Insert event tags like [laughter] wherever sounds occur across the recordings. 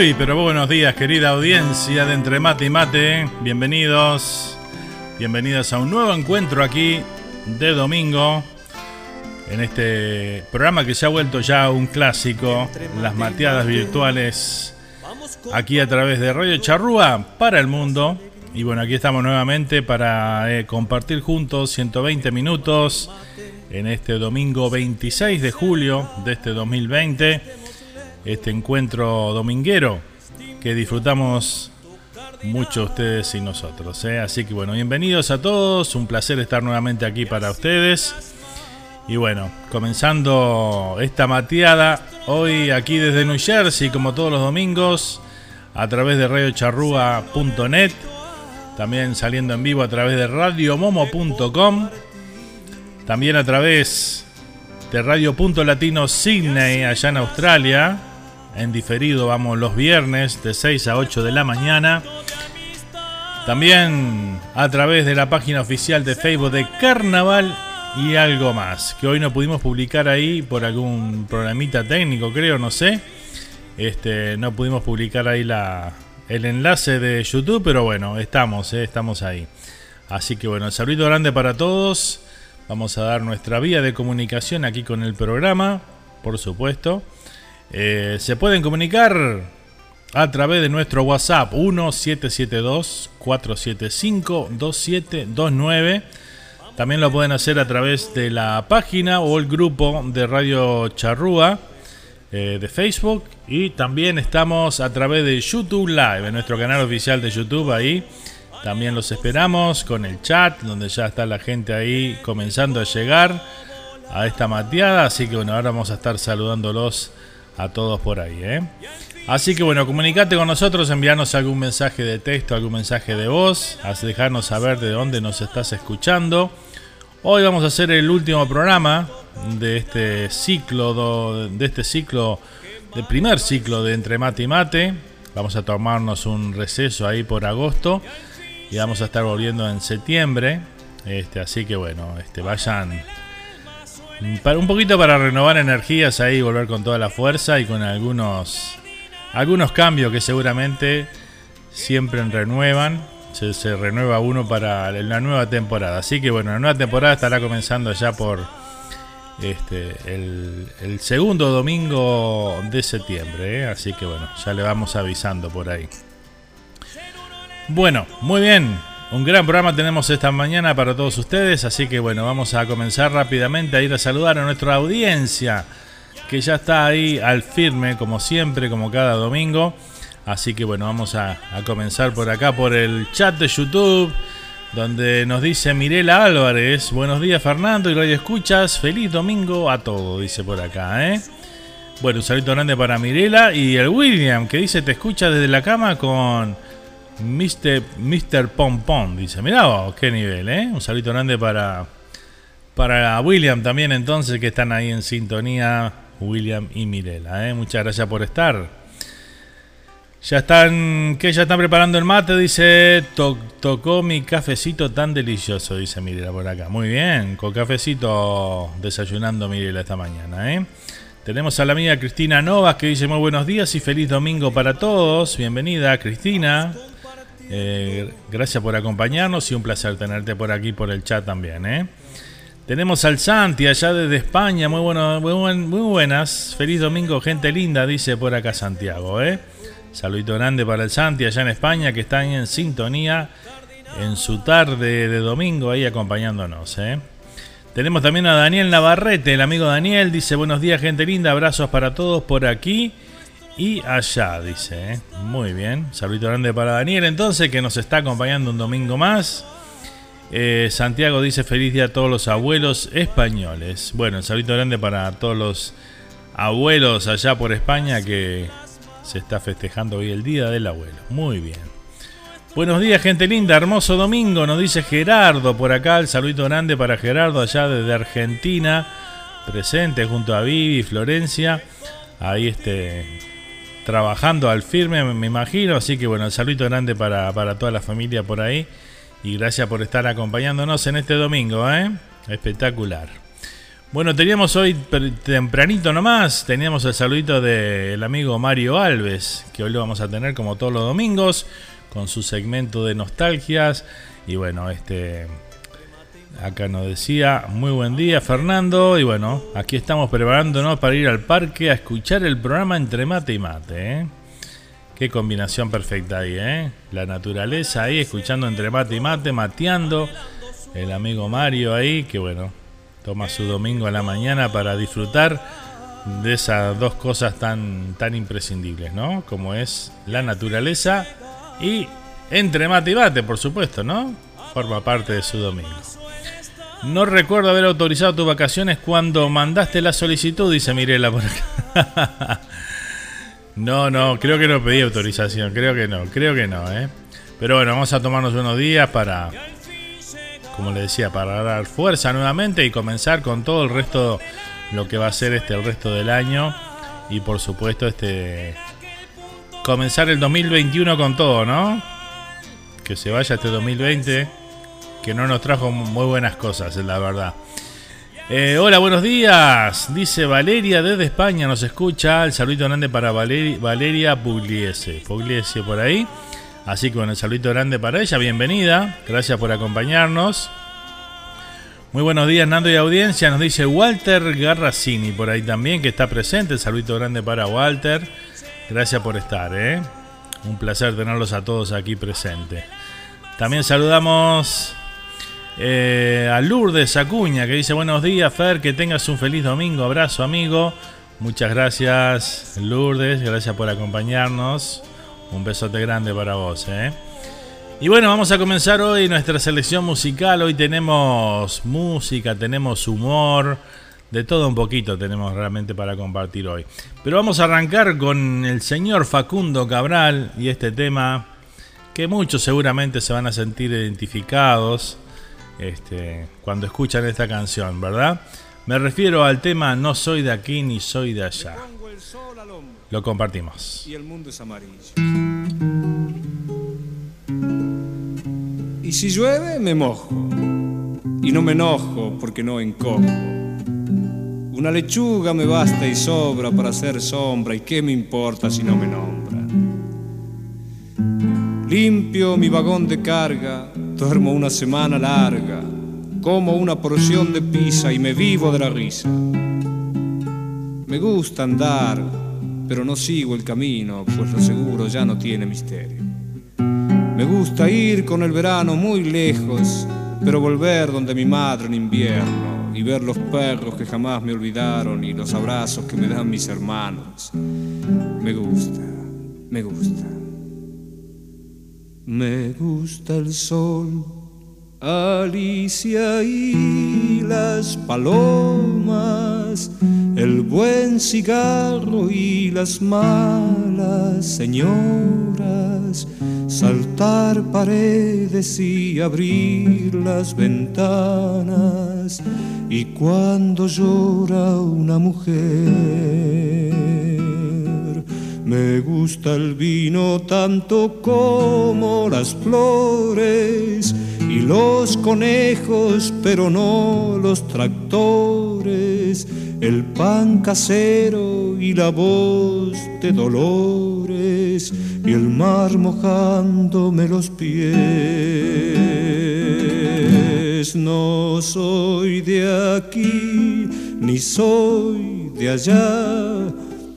Muy, pero buenos días, querida audiencia de Entre Mate y Mate. Bienvenidos, bienvenidas a un nuevo encuentro aquí de domingo. En este programa que se ha vuelto ya un clásico, las mateadas virtuales, aquí a través de Radio Charrúa para el mundo. Y bueno, aquí estamos nuevamente para eh, compartir juntos 120 minutos en este domingo 26 de julio de este 2020 este encuentro dominguero que disfrutamos mucho ustedes y nosotros. ¿eh? Así que bueno, bienvenidos a todos, un placer estar nuevamente aquí para ustedes. Y bueno, comenzando esta mateada hoy aquí desde New Jersey, como todos los domingos, a través de radiocharrúa.net, también saliendo en vivo a través de radiomomo.com, también a través de Radio Punto Latino Sydney, allá en Australia. En diferido vamos los viernes de 6 a 8 de la mañana. También a través de la página oficial de Facebook de Carnaval y algo más. Que hoy no pudimos publicar ahí por algún programita técnico, creo, no sé. Este, no pudimos publicar ahí la, el enlace de YouTube, pero bueno, estamos, eh, estamos ahí. Así que bueno, saludo grande para todos. Vamos a dar nuestra vía de comunicación aquí con el programa, por supuesto. Eh, se pueden comunicar a través de nuestro WhatsApp 1772-475-2729. También lo pueden hacer a través de la página o el grupo de Radio Charrúa, eh, de Facebook y también estamos a través de YouTube Live, en nuestro canal oficial de YouTube ahí. También los esperamos con el chat, donde ya está la gente ahí comenzando a llegar a esta mateada. Así que bueno, ahora vamos a estar saludándolos a todos por ahí. ¿eh? Así que bueno, comunicate con nosotros, enviarnos algún mensaje de texto, algún mensaje de voz, dejarnos saber de dónde nos estás escuchando. Hoy vamos a hacer el último programa de este ciclo, de este ciclo, del primer ciclo de Entre Mate y Mate. Vamos a tomarnos un receso ahí por agosto y vamos a estar volviendo en septiembre. Este, así que bueno, este, vayan para un poquito para renovar energías ahí, volver con toda la fuerza y con algunos algunos cambios que seguramente siempre renuevan. Se, renueva uno para la nueva temporada. Así que bueno, la nueva temporada estará comenzando ya por este, el, segundo domingo de septiembre. ¿eh? Así que bueno, ya le vamos avisando por ahí. Bueno, muy bien. Un gran programa tenemos esta mañana para todos ustedes, así que bueno, vamos a comenzar rápidamente a ir a saludar a nuestra audiencia que ya está ahí al firme, como siempre, como cada domingo. Así que bueno, vamos a, comenzar por acá, por el chat de YouTube, donde nos dice Mirela Álvarez. Buenos días Fernando y Radio Escuchas. Feliz domingo a todos, dice por acá, ¿eh? Bueno, un saludo grande para Mirela y el William, que dice te escucha desde la cama con Mr. Mr. Pom Pom. Dice, mirá vos, qué nivel, ¿eh? Un saludo grande para, para William también entonces, que están ahí en sintonía William y Mirela. ¿eh? Muchas gracias por estar. Ya están, que ya están preparando el mate, dice, tocó mi cafecito tan delicioso, dice Mirela por acá. Muy bien, con cafecito desayunando Mirela esta mañana. ¿eh? Tenemos a la amiga Cristina Novas que dice muy buenos días y feliz domingo para todos. Bienvenida Cristina. Eh, gracias por acompañarnos y un placer tenerte por aquí por el chat también. ¿eh? Tenemos al Santi allá desde España. Muy, buenas. Feliz domingo, gente linda, dice por acá Santiago. ¿eh? Saludito grande para el Santi allá en España que está en sintonía en su tarde de domingo ahí acompañándonos. ¿eh? Tenemos también a Daniel Navarrete, el amigo Daniel. Dice buenos días, gente linda. Abrazos para todos por aquí y allá, dice. ¿eh? Muy bien. Saludito grande para Daniel entonces que nos está acompañando un domingo más. Eh, Santiago dice feliz día a todos los abuelos españoles. Bueno, un saludo grande para todos los abuelos allá por España que se está festejando hoy el Día del Abuelo. Muy bien. Buenos días, gente linda. Hermoso domingo, nos dice Gerardo por acá. El saludito grande para Gerardo allá desde Argentina. Presente junto a Vivi, Florencia. Ahí este, trabajando al firme, me imagino. Así que bueno, saludito grande para, para toda la familia por ahí. Y gracias por estar acompañándonos en este domingo, ¿eh? Espectacular. Bueno, teníamos hoy tempranito nomás, teníamos el saludito del amigo Mario Alves, que hoy lo vamos a tener como todos los domingos, con su segmento de nostalgias. Y bueno, este acá nos decía, muy buen día Fernando, y bueno, aquí estamos preparándonos para ir al parque a escuchar el programa entre mate y mate. ¿eh? Qué combinación perfecta ahí, ¿eh? La naturaleza ahí, escuchando entre mate y mate, mateando. El amigo Mario ahí, que bueno, toma su domingo a la mañana para disfrutar de esas dos cosas tan, tan imprescindibles, ¿no? Como es la naturaleza y entre mate y mate, por supuesto, ¿no? Forma parte de su domingo. No recuerdo haber autorizado tus vacaciones cuando mandaste la solicitud, dice Mirela por acá. [laughs] No, no, creo que no pedí autorización, creo que no, creo que no, ¿eh? Pero bueno, vamos a tomarnos unos días para, como le decía, para dar fuerza nuevamente y comenzar con todo el resto, lo que va a ser este el resto del año y por supuesto este comenzar el 2021 con todo, ¿no? Que se vaya este 2020, que no nos trajo muy buenas cosas, la verdad. Eh, hola, buenos días. Dice Valeria desde España, nos escucha. El saludito grande para Valeria Pugliese. Pugliese por ahí. Así que bueno, el saludito grande para ella. Bienvenida. Gracias por acompañarnos. Muy buenos días, Nando y audiencia. Nos dice Walter Garracini por ahí también, que está presente. El saludito grande para Walter. Gracias por estar, ¿eh? Un placer tenerlos a todos aquí presentes. También saludamos eh, a Lourdes Acuña que dice buenos días Fer, que tengas un feliz domingo, abrazo amigo, Muchas gracias, Lourdes. Gracias por acompañarnos. Un besote grande para vos, ¿eh? Y bueno, vamos a comenzar hoy nuestra selección musical. Hoy tenemos música, tenemos humor, de todo un poquito tenemos realmente para compartir hoy. Pero vamos a arrancar con el señor Facundo Cabral y este tema que muchos seguramente se van a sentir identificados este, cuando escuchan esta canción, ¿verdad? Me refiero al tema No soy de aquí ni soy de allá. Lo compartimos. Y el mundo es amarillo. Y si llueve, me mojo. Y no me enojo porque no encojo. Una lechuga me basta y sobra para hacer sombra. ¿Y qué me importa si no me nombra? Limpio mi vagón de carga, duermo una semana larga, como una porción de pizza y me vivo de la risa. Me gusta andar, pero no sigo el camino, pues lo seguro ya no tiene misterio. Me gusta ir con el verano muy lejos, pero volver donde mi madre en invierno y ver los perros que jamás me olvidaron y los abrazos que me dan mis hermanos. Me gusta, me gusta. Me gusta el sol, Alicia y las palomas, el buen cigarro y las malas señoras saltar paredes y abrir las ventanas y cuando llora una mujer. Me gusta el vino tanto como las flores y los conejos, pero no los tractores, el pan casero y la voz de dolores y el mar mojándome los pies. No soy de aquí, ni soy de allá,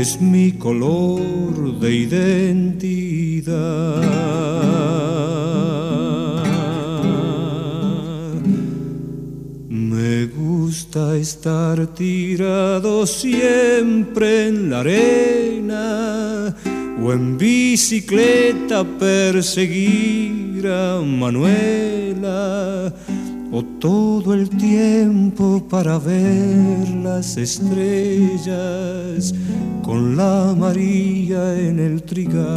es mi color de identidad. Me gusta estar tirado siempre en la arena o en bicicleta perseguir a Manuela o todo el tiempo para ver las estrellas con la María en el trigal.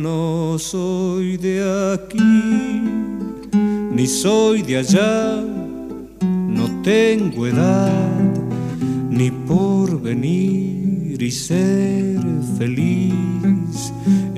No soy de aquí, ni soy de allá, no tengo edad ni por venir y ser feliz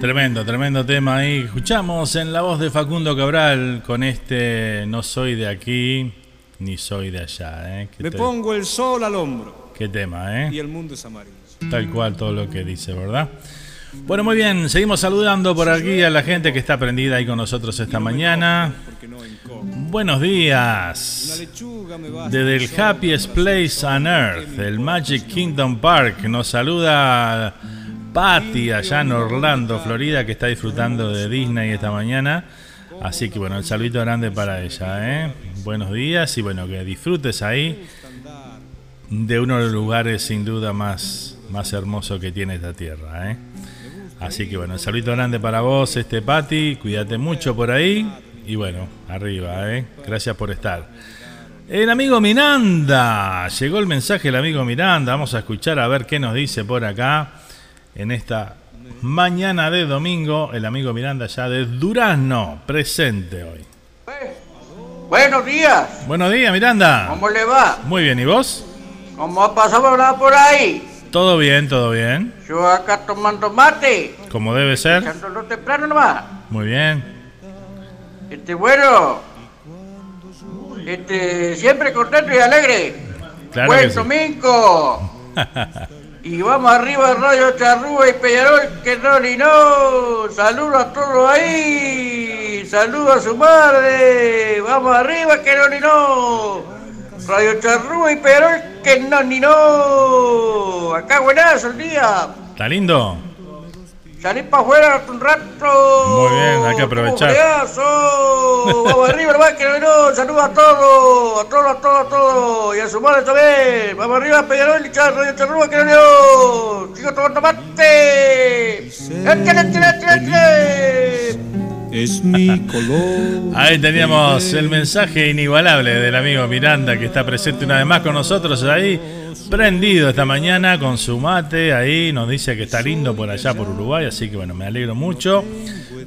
Tremendo, tremendo tema ahí. Escuchamos en la voz de Facundo Cabral con este No soy de aquí ni soy de allá. ¿eh? Me te- pongo el sol al hombro qué tema, ¿eh? y el mundo es amarillo. Tal cual todo lo que dice, ¿verdad? Bueno, muy bien, seguimos saludando por aquí a la gente que está prendida ahí con nosotros esta mañana. Buenos días. Desde el Happiest Place on Earth, el Magic Kingdom Park, nos saluda Patty allá en Orlando, Florida, que está disfrutando de Disney esta mañana. Así que bueno, el saludito grande para ella. ¿eh? Buenos días y bueno, que disfrutes ahí de uno de los lugares sin duda más, más hermoso que tiene esta tierra. ¿eh? Así que bueno, el saludito grande para vos, este Pati, cuídate mucho por ahí y bueno, arriba, ¿eh? gracias por estar. El amigo Miranda, llegó el mensaje del amigo Miranda, vamos a escuchar a ver qué nos dice por acá en esta mañana de domingo, el amigo Miranda ya de Durazno, presente hoy. Buenos días. Buenos días, Miranda. ¿Cómo le va? Muy bien, ¿y vos? ¿Cómo ha pasado por ahí? Todo bien, todo bien. Yo acá tomando mate. Como debe ser. Echándolo temprano nomás. Muy bien. Este, bueno. Este, siempre contento y alegre. Claro Buen que sí. domingo. [laughs] y vamos arriba, Radio Charrúa y Peñarol, que no ni no. Saludos a todos ahí. Saludos a su madre. Vamos arriba, que no ni no. Radio Charrúa y Peñarol, que no ni no. Acá buenazo el día. ¿Está lindo? Salí para afuera un rato. Muy bien, hay que aprovechar. ¡Como [laughs] Vamos arriba, hermano, que no. Saludos a todos, a todos, a todos, a todos. Y a su madre también. Vamos arriba, Peñarol y Charro, y Charrúa, que no. Sigo tomando mate. ¡Échale, échale, échale, échale! Es mi color. Ahí teníamos el mensaje inigualable del amigo Miranda que está presente una vez más con nosotros ahí, prendido esta mañana con su mate, ahí nos dice que está lindo por allá por Uruguay, así que bueno, me alegro mucho.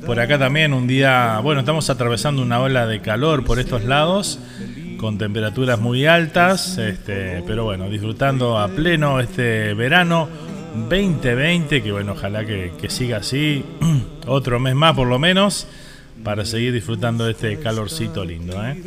Por acá también un día, bueno, estamos atravesando una ola de calor por estos lados, con temperaturas muy altas, este, pero bueno, disfrutando a pleno este verano 2020, que bueno, ojalá que, que siga así, [clears throat] otro mes más por lo menos para seguir disfrutando de este calorcito lindo. ¿eh?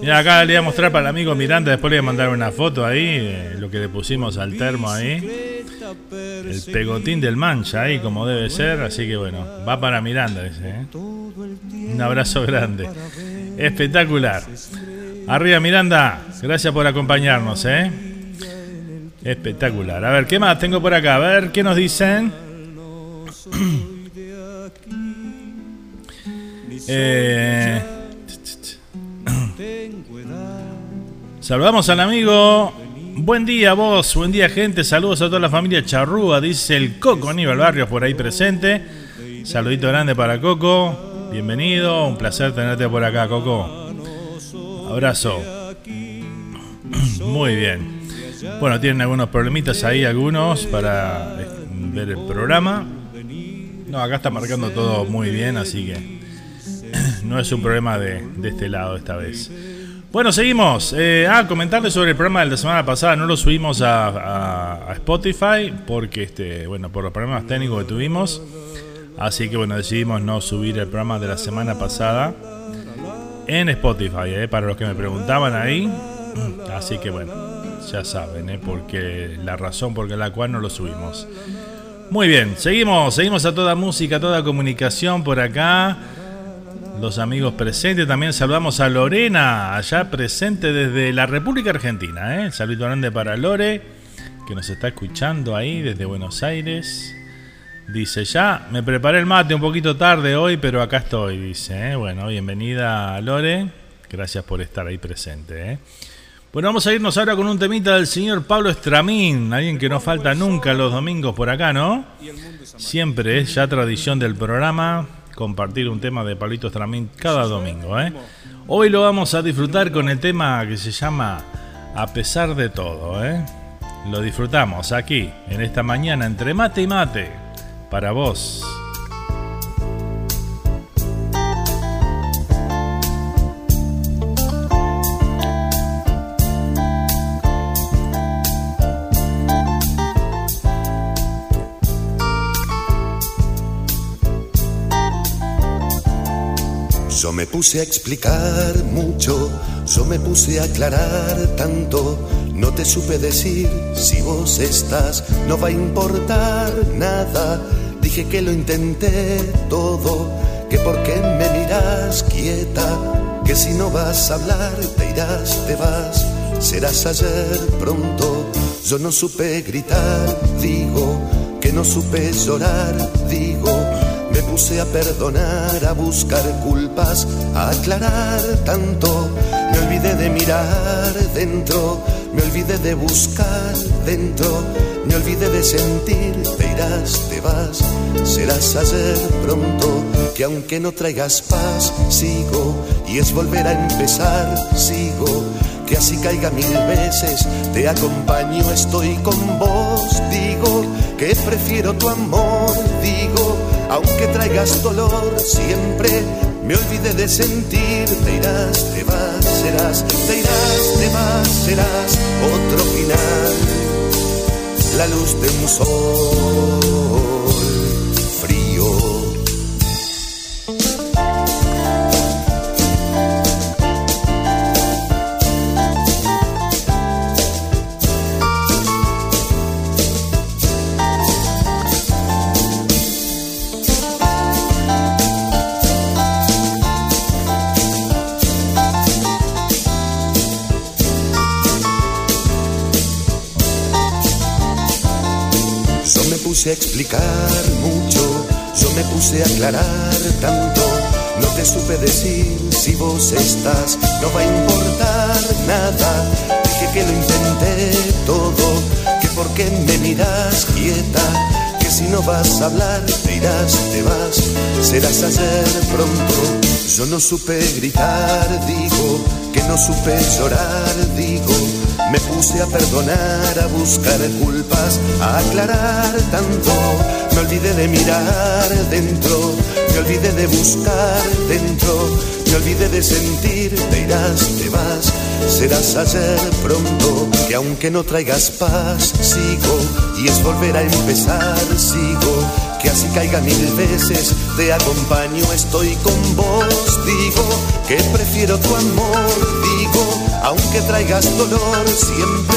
Mira, acá le voy a mostrar para el amigo Miranda, después le voy a mandar una foto ahí, de lo que le pusimos al termo ahí. El pegotín del mancha ahí, como debe ser, así que bueno, va para Miranda ese. ¿eh? Un abrazo grande. Espectacular. Arriba Miranda, gracias por acompañarnos. ¿eh? Espectacular. A ver, ¿qué más tengo por acá? A ver, ¿qué nos dicen? [clears throat] Eh, saludamos al amigo. Buen día vos, buen día gente, saludos a toda la familia Charrúa, dice el Coco Aníbal Barrios por ahí presente. Saludito grande para Coco, bienvenido, un placer tenerte por acá Coco. Abrazo. Muy bien. Bueno, tienen algunos problemitas ahí, algunos, para eh, ver el programa. No, acá está marcando todo muy bien, así que no es un problema de, este lado esta vez. Bueno, seguimos. Eh, ah, comentarles sobre el programa de la semana pasada. No lo subimos a, Spotify porque, este, bueno, por los problemas técnicos que tuvimos. Así que, bueno, decidimos no subir el programa de la semana pasada en Spotify, eh, para los que me preguntaban ahí. Así que, bueno, ya saben, eh, porque la razón por la cual no lo subimos. Muy bien, seguimos, seguimos a toda música, a toda comunicación por acá. Los amigos presentes, también saludamos a Lorena, allá presente desde la República Argentina. ¿eh? Saludo grande para Lore, que nos está escuchando ahí desde Buenos Aires. Dice, ya me preparé el mate un poquito tarde hoy, pero acá estoy, dice. ¿eh? Bueno, bienvenida Lore, gracias por estar ahí presente. ¿eh? Bueno, vamos a irnos ahora con un temita del señor Pablo Estramín, alguien que no falta nunca los domingos por acá, ¿no? Siempre es ya tradición del programa compartir un tema de Pablito Estramín cada domingo, ¿eh? Hoy lo vamos a disfrutar con el tema que se llama A pesar de todo, ¿eh? Lo disfrutamos aquí, en esta mañana, entre mate y mate, para vos. Me puse a explicar mucho, yo me puse a aclarar tanto, no te supe decir si vos estás, no va a importar nada, dije que lo intenté todo, que por qué me miras quieta, que si no vas a hablar te irás, te vas, serás ayer pronto. Yo no supe gritar, digo, que no supe llorar, digo, me puse a perdonar, a buscar culpas, a aclarar tanto, me olvidé de mirar dentro, me olvidé de buscar dentro, me olvidé de sentir, te irás, te vas, serás ayer pronto, que aunque no traigas paz, sigo, y es volver a empezar, sigo, que así caiga mil veces, te acompaño, estoy con vos, digo, que prefiero tu amor, digo, aunque traigas dolor, siempre me olvidé de sentir, te irás, te vas, serás, te irás, te vas, serás otro final, la luz de un sol A explicar mucho, yo me puse a aclarar tanto. No te supe decir si vos estás, no va a importar nada. Dije que lo intenté todo, que por qué me miras quieta, que si no vas a hablar te irás, te vas, serás ayer pronto. Yo no supe gritar, digo, que no supe llorar, digo. Me puse a perdonar, a buscar culpas, a aclarar tanto. Me olvidé de mirar dentro, me olvidé de buscar dentro, me olvidé de sentir, te irás, te vas, serás ayer pronto. Que aunque no traigas paz, sigo, y es volver a empezar, sigo. Que así caiga mil veces, te acompaño, estoy con vos, digo, que prefiero tu amor, digo, aunque traigas dolor siempre,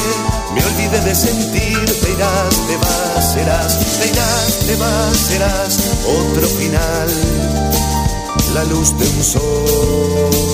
me olvidé de sentir, te irás, te vas, serás, te irás, te vas, serás otro final, la luz de un sol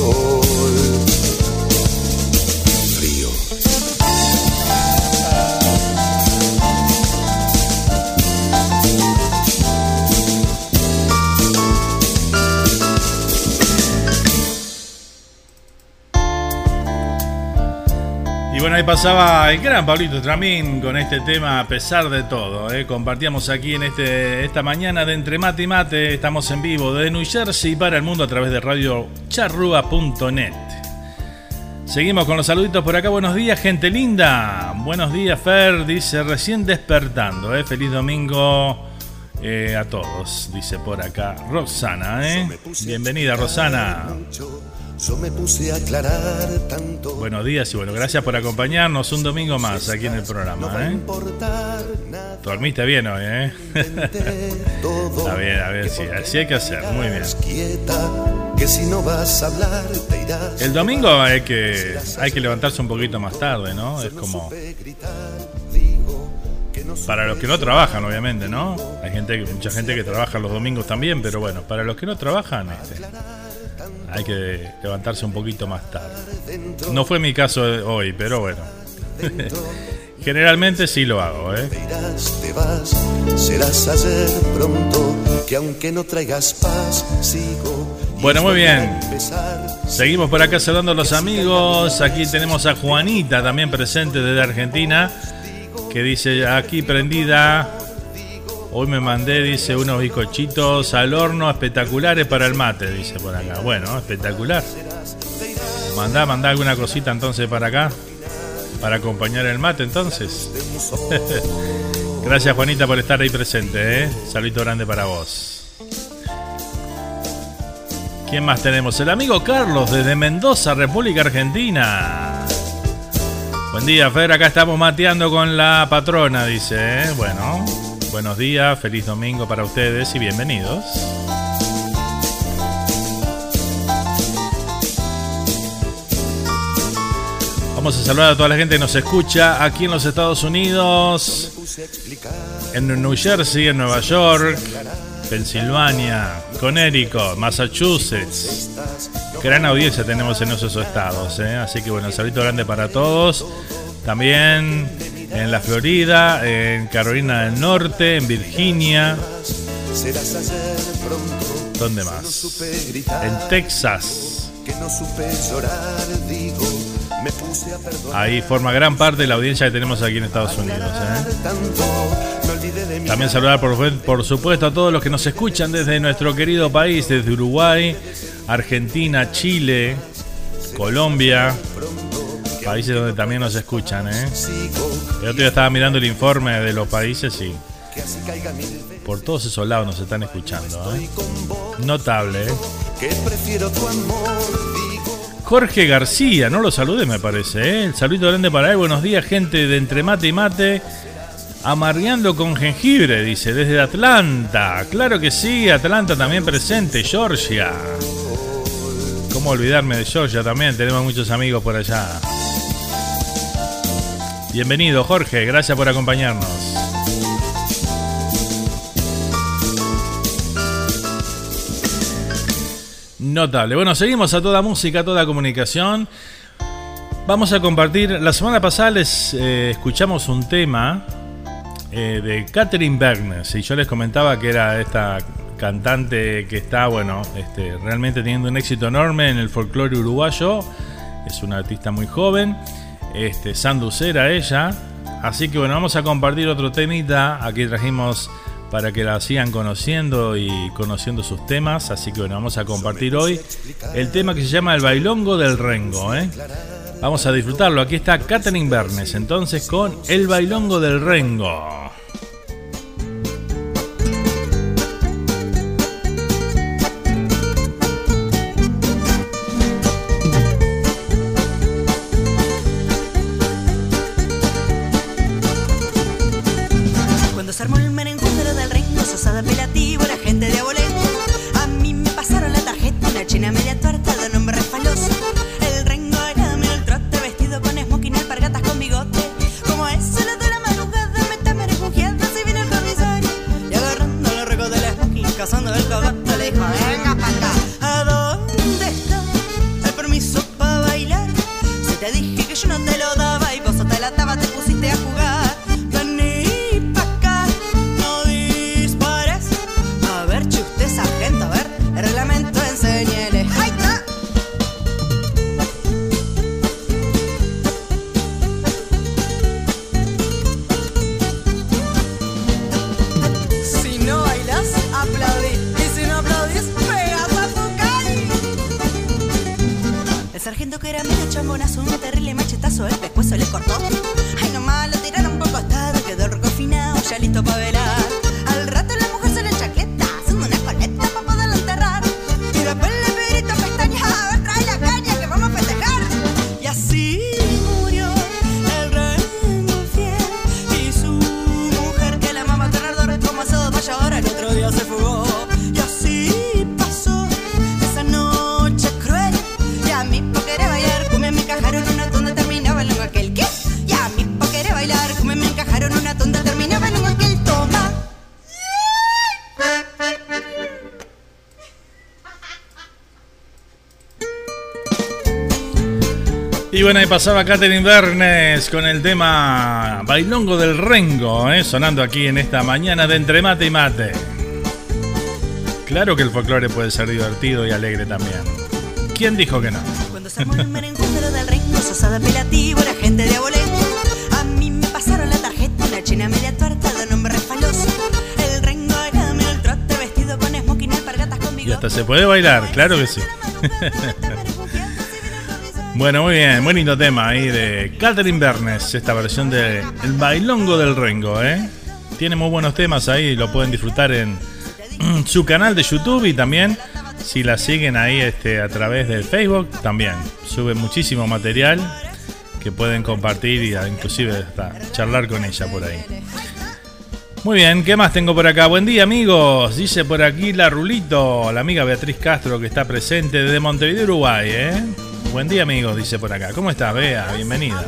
bueno, ahí pasaba el gran Pablito Tramín con este tema a pesar de todo. ¿eh? Compartíamos aquí en este, esta mañana de Entre Mate y Mate. Estamos en vivo de New Jersey para el mundo a través de radio charrúa.net. Seguimos con los saluditos por acá. Buenos días, gente linda. Buenos días, Fer. Dice recién despertando. ¿eh? Feliz domingo eh, a todos. Dice por acá Rosana. ¿eh? Bienvenida, Rosana. Yo me puse a aclarar tanto. Buenos días y bueno, gracias por acompañarnos un domingo más aquí en el programa. ¿eh? nada. Dormiste bien hoy, ¿eh? [laughs] Está bien, a ver, sí, así hay que hacer, muy bien. quedas Quieta, que si no vas a hablar te irás. El domingo hay que, hay que levantarse un poquito más tarde, ¿no? Es como para los que no trabajan, obviamente, ¿no? Hay gente, mucha gente que trabaja los domingos también, pero bueno, para los que no trabajan, este, hay que levantarse un poquito más tarde. No fue mi caso hoy, pero bueno. [laughs] Generalmente sí lo hago, ¿eh? te irás, te vas, serás ayer pronto, que aunque no traigas paz, sigo. y Bueno, muy bien. Seguimos por acá saludando a los amigos. Aquí tenemos a Juanita también presente desde Argentina. Que dice aquí prendida. Hoy me mandé, dice, unos bizcochitos al horno espectaculares para el mate, dice por acá. Bueno, espectacular. Mandá, mandá alguna cosita entonces para acá. Para acompañar el mate entonces. [laughs] Gracias Juanita por estar ahí presente, ¿eh? Saludito grande para vos. ¿Quién más tenemos? El amigo Carlos desde Mendoza, República Argentina. Buen día, Fer. Acá estamos mateando con la patrona, dice. ¿eh? Bueno, buenos días, feliz domingo para ustedes y bienvenidos. Vamos a saludar a toda la gente que nos escucha aquí en los Estados Unidos, en New Jersey, en Nueva York, Pensilvania, Connecticut, Massachusetts. Gran audiencia tenemos en esos estados, ¿eh? así que bueno, saludo grande para todos. También en la Florida, en Carolina del Norte, en Virginia. ¿Dónde más? En Texas. Ahí forma gran parte de la audiencia que tenemos aquí en Estados Unidos. ¿eh? También saludar por, por supuesto a todos los que nos escuchan desde nuestro querido país, desde Uruguay, Argentina, Chile, Colombia, países donde también nos escuchan. ¿eh? El otro día estaba mirando el informe de los países y por todos esos lados nos están escuchando. ¿eh? Notable. ¿eh? Jorge García, no lo salude me parece. ¿eh? El saludo grande para él. Buenos días gente de Entre Mate y Mate. Amarreando con jengibre, dice, desde Atlanta. Claro que sí, Atlanta también presente, Georgia. ¿Cómo olvidarme de Georgia también? Tenemos muchos amigos por allá. Bienvenido, Jorge, gracias por acompañarnos. Notable. Bueno, seguimos a toda música, a toda comunicación. Vamos a compartir. La semana pasada les eh, escuchamos un tema eh, de Catherine Bergnes. Y yo les comentaba que era esta cantante que está, bueno, este, realmente teniendo un éxito enorme en el folclore uruguayo. Es una artista muy joven este, Sanducera ella. Así que bueno, vamos a compartir otro temita. Aquí trajimos para que la sigan conociendo y conociendo sus temas. Así que bueno, vamos a compartir hoy el tema que se llama El Bailongo del Rengo. ¿eh? Vamos a disfrutarlo. Aquí está Catherine Bernes entonces con El Bailongo del Rengo. Bueno, ahí pasaba Catherine Bernes con el tema Bailongo del Rengo, ¿eh? sonando aquí en esta mañana de entre mate y mate. Claro que el folclore puede ser divertido y alegre también. ¿Quién dijo que no? Cuando se el merenguero del Rengo, sosada apelativo, la gente de abolengo. A mí me pasaron la tarjeta, una china media tuerta de nombre refaloso. El Rengo era el trote vestido con smoking, alpargatas con bigote. Y hasta se puede bailar, claro que sí. [laughs] Bueno, muy bien, muy lindo tema ahí de Catherine Bernes, esta versión de El Bailongo del Rengo, ¿eh? Tiene muy buenos temas ahí, lo pueden disfrutar en [clears throat] su canal de YouTube y también si la siguen ahí este, a través del Facebook, también sube muchísimo material que pueden compartir y inclusive hasta charlar con ella por ahí. Muy bien, ¿qué más tengo por acá? Buen día amigos, dice por aquí la Rulito, la amiga Beatriz Castro que está presente desde Montevideo, Uruguay, ¿eh? Buen día, amigos, dice por acá. ¿Cómo estás, Bea? Bienvenida.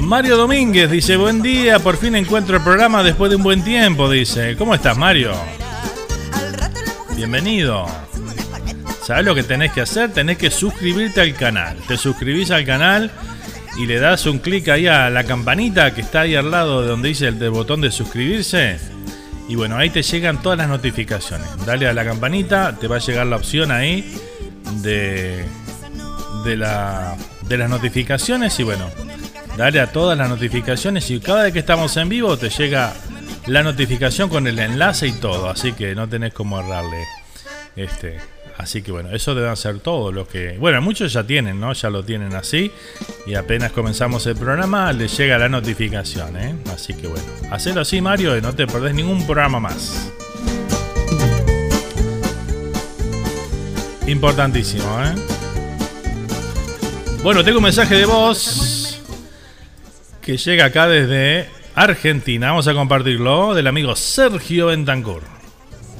Mario Domínguez dice, buen día, por fin encuentro el programa después de un buen tiempo, dice. ¿Cómo estás, Mario? Bienvenido. ¿Sabes lo que tenés que hacer? Tenés que suscribirte al canal. Te suscribís al canal y le das un clic ahí a la campanita que está ahí al lado de donde dice el botón de suscribirse. Y bueno, ahí te llegan todas las notificaciones. Dale a la campanita, te va a llegar la opción ahí de, de, la, de las notificaciones y bueno, dale a todas las notificaciones y cada vez que estamos en vivo te llega la notificación con el enlace y todo, así que no tenés como errarle. Este, así que bueno, eso deben ser todos los que, bueno, muchos ya tienen, ¿no? Ya lo tienen así y apenas comenzamos el programa les llega la notificación, ¿eh? Así que bueno, hacelo así Mario y no te perdés ningún programa más. Importantísimo, ¿eh? Bueno, tengo un mensaje de voz que llega acá desde Argentina. Vamos a compartirlo del amigo Sergio Bentancur.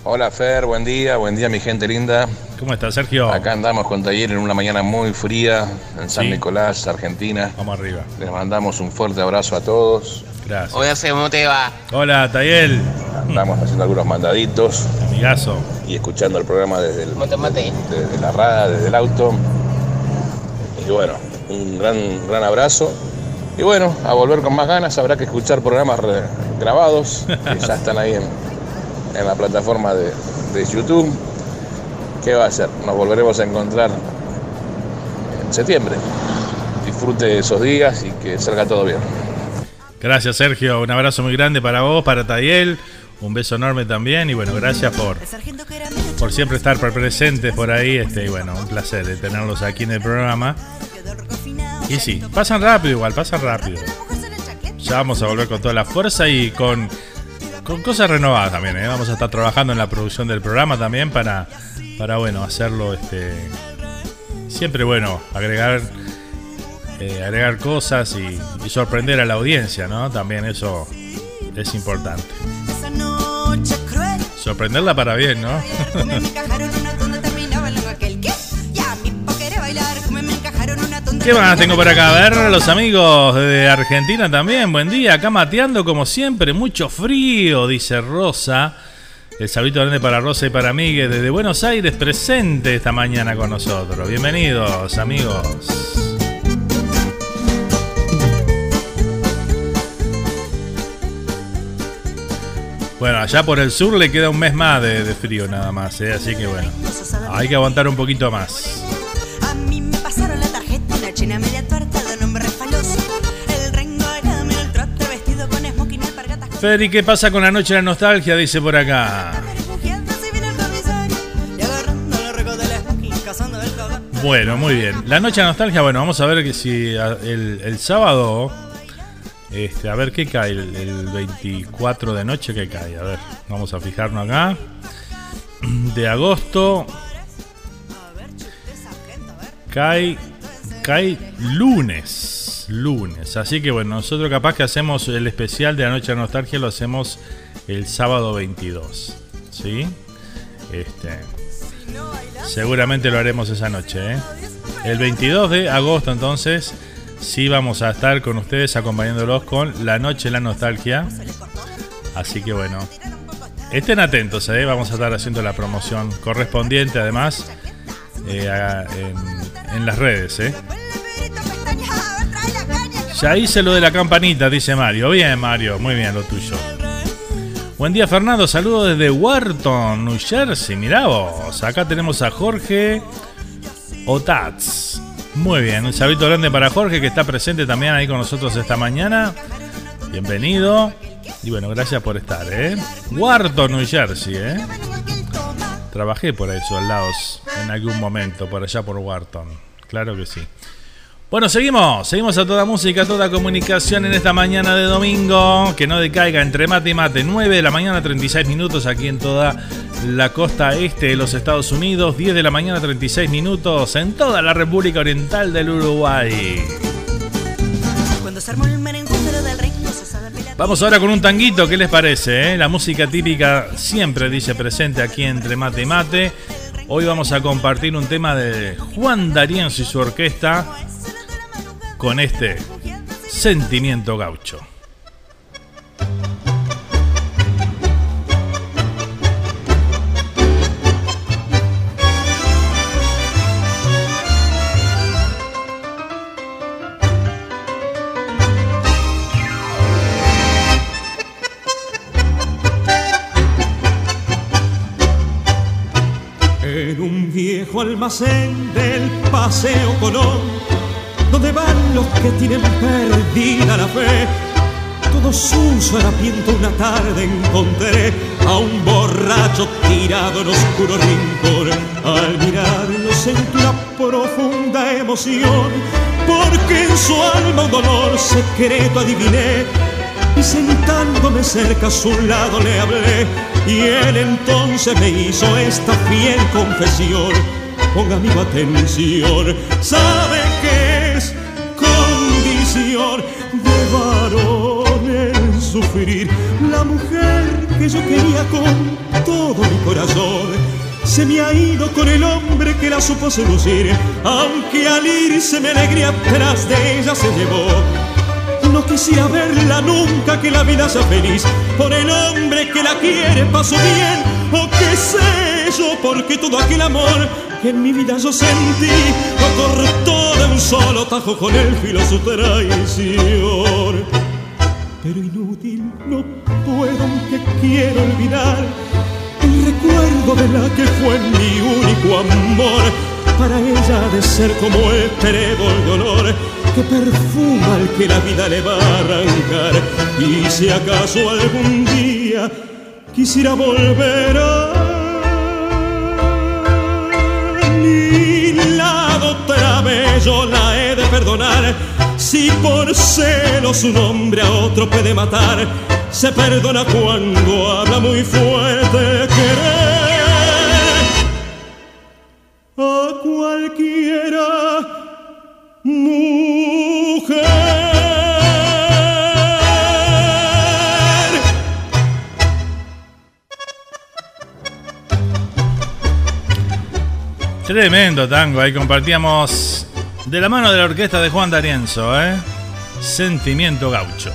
Hola Fer, buen día, buen día mi gente linda. ¿Cómo estás, Sergio? Acá andamos con Taller en una mañana muy fría en San Sí. Nicolás, Argentina. Vamos arriba. Les mandamos un fuerte abrazo a todos. Gracias. Oye, ¿cómo te va? Hola, Tayel. Andamos haciendo algunos mandaditos Amigazo. y escuchando el programa desde, el- desde la rada, desde el auto. Y bueno, un gran, gran abrazo. Y bueno, a volver con más ganas, habrá que escuchar programas re- grabados que ya [laughs] están ahí en, en la plataforma de, de YouTube. ¿Qué va a hacer? Nos volveremos a encontrar en septiembre. Disfrute esos días y que salga todo bien. Gracias, Sergio. Un abrazo muy grande para vos, para Tayel. Un beso enorme también. Y bueno, gracias por, por siempre estar presentes por ahí. Este, y bueno, un placer de tenerlos aquí en el programa. Y sí, pasan rápido igual, pasan rápido. Ya vamos a volver con toda la fuerza y con, con cosas renovadas también. ¿eh? Vamos a estar trabajando en la producción del programa también para, para bueno, hacerlo este siempre bueno, agregar eh, agregar cosas y, y sorprender a la audiencia, ¿no? También eso es importante. Sorprenderla para bien, ¿no? ¿Qué más tengo por acá? A ver, los amigos de Argentina también. Buen día, acá mateando como siempre. Mucho frío, dice Rosa. El saludito grande para Rosa y para Miguel desde Buenos Aires, presente esta mañana con nosotros. Bienvenidos, amigos. Bueno, allá por el sur le queda un mes más de, de frío nada más, ¿eh? así que bueno, hay que aguantar un poquito más. Fedri, ¿qué pasa con la noche de la nostalgia? Dice por acá. Bueno, muy bien. La noche de nostalgia, bueno, vamos a ver que si el, sábado, este, a ver qué cae, el, el 24 de noche, ¿qué cae? A ver, vamos a fijarnos acá. De agosto, cae, cae lunes, lunes. Así que bueno, nosotros capaz que hacemos el especial de la noche de nostalgia, lo hacemos el sábado 22, ¿sí? Este, Seguramente lo haremos esa noche. ¿eh? El 22 de agosto entonces sí vamos a estar con ustedes acompañándolos con La Noche de la Nostalgia. Así que bueno, estén atentos, ¿eh? vamos a estar haciendo la promoción correspondiente además eh, en, en las redes. ¿eh? Ya hice lo de la campanita, dice Mario. Bien, Mario, muy bien lo tuyo. Buen día, Fernando. Saludos desde Wharton, New Jersey. Mirá vos. Acá tenemos a Jorge Otats. Muy bien. Un saludo grande para Jorge que está presente también ahí con nosotros esta mañana. Bienvenido. Y bueno, gracias por estar, ¿eh? Wharton, New Jersey, ¿eh? Trabajé por esos lados en algún momento, por allá por Wharton. Claro que sí. Bueno, seguimos, seguimos a toda música, a toda comunicación en esta mañana de domingo. Que no decaiga entre mate y mate. 9 de la mañana, 36 minutos aquí en toda la costa este de los Estados Unidos. 10 de la mañana, 36 minutos en toda la República Oriental del Uruguay. Cuando se armó el merengue del rengo, se sabe pelear Vamos ahora con un tanguito, ¿qué les parece? eh? La música típica siempre dice presente aquí entre mate y mate. Hoy vamos a compartir un tema de Juan D'Arienzo y su orquesta con este sentimiento gaucho. En un viejo almacén del Paseo Colón, donde van los que tienen perdida la fe. Todo sucio, harapiento, una tarde encontré a un borracho tirado en oscuro rincón. Al mirarlo sentí una profunda emoción, porque en su alma un dolor secreto adiviné y sentándome cerca a su lado le hablé y él entonces me hizo esta fiel confesión. Ponga mi atención, sabe que de varón sufrir. La mujer que yo quería con todo mi corazón se me ha ido con el hombre que la supo seducir, aunque al irse mi alegría tras de ella se llevó. No quisiera verla nunca que la vida sea feliz por el hombre que la quiere paso bien o qué sé yo porque todo aquel amor en mi vida yo sentí lo cortó de un solo tajo con el filo su traición. Pero inútil no puedo aunque quiero olvidar el recuerdo de la que fue mi único amor. Para ella de ser como el trevo el dolor que perfuma al que la vida le va a arrancar. Y si acaso algún día quisiera volver a Si por celos un hombre a otro puede matar, se perdona cuando habla muy fuerte querer a cualquiera mujer. Tremendo tango, ahí compartíamos de la mano de la orquesta de Juan D'Arienzo, ¿eh? Sentimiento gaucho.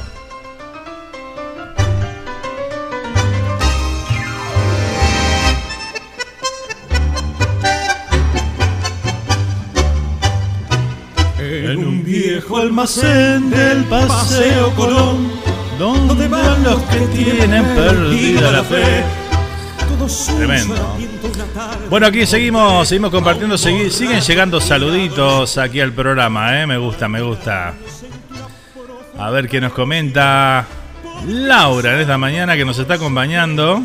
En un viejo almacén del Paseo Colón, donde van los que tienen perdida la fe. Tremendo. Bueno, aquí seguimos, seguimos compartiendo, siguen llegando saluditos aquí al programa, ¿eh? Me gusta, me gusta. A ver qué nos comenta Laura en esta mañana que nos está acompañando.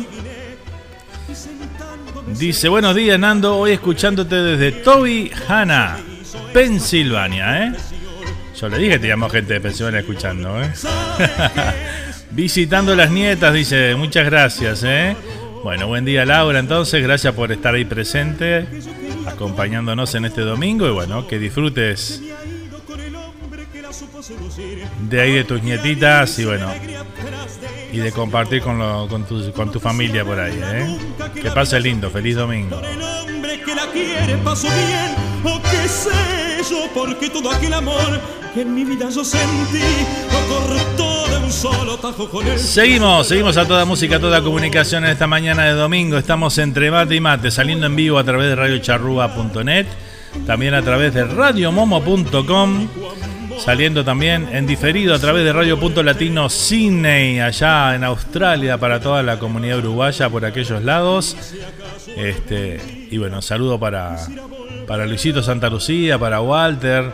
Dice, buenos días Nando, hoy escuchándote desde Toby Hanna, Pensilvania, ¿eh? Yo le dije que teníamos gente de Pensilvania escuchando, ¿eh? [laughs] Visitando las nietas, dice, muchas gracias, ¿eh? Bueno, buen día Laura, entonces, gracias por estar ahí presente, acompañándonos en este domingo y bueno, que disfrutes de ahí de tus nietitas y bueno, y de compartir con, lo- con, tu, con tu familia por ahí, ¿eh? Que pase lindo, feliz domingo. Seguimos, seguimos a toda música, a toda comunicación en esta mañana de domingo. Estamos entre mate y mate, saliendo en vivo a través de radiocharrúa.net, también a través de radiomomo.com, saliendo también en diferido a través de Radio Punto Latino Sydney, allá en Australia, para toda la comunidad uruguaya por aquellos lados. Este, y bueno, saludo para, para Luisito Santa Lucía, para Walter,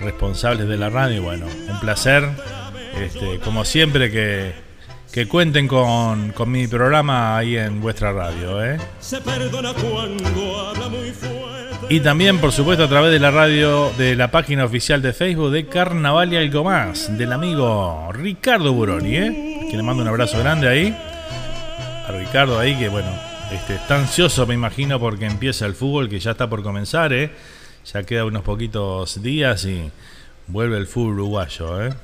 responsables de la radio. y Bueno, un placer. Este, como siempre que, que cuenten con, con mi programa ahí en vuestra radio. ¿eh? Y también, por supuesto, a través de la radio, de la página oficial de Facebook de Carnaval y algo más, del amigo Ricardo Buroni, ¿eh? que le mando un abrazo grande ahí. A Ricardo ahí, que bueno, este, está ansioso, me imagino, porque empieza el fútbol, que ya está por comenzar, ¿eh? Ya queda unos poquitos días y vuelve el fútbol uruguayo, ¿eh?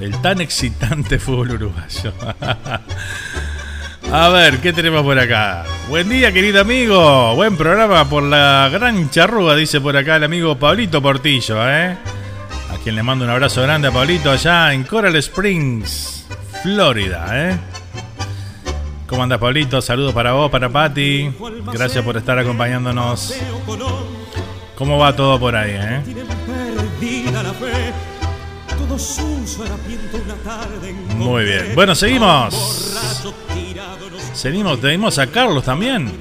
El tan excitante fútbol uruguayo. [laughs] A ver, ¿qué tenemos por acá? Buen día, querido amigo. Buen programa por la gran charrúa, dice por acá el amigo Pablito Portillo, ¿eh? A quien le mando un abrazo grande a Pablito allá en Coral Springs, Florida, ¿eh? ¿Cómo andas, Pablito? Saludos para vos, para Patti. Gracias por estar acompañándonos. ¿Cómo va todo por ahí, eh? Muy bien. Bueno, seguimos. Seguimos, tenemos a Carlos también.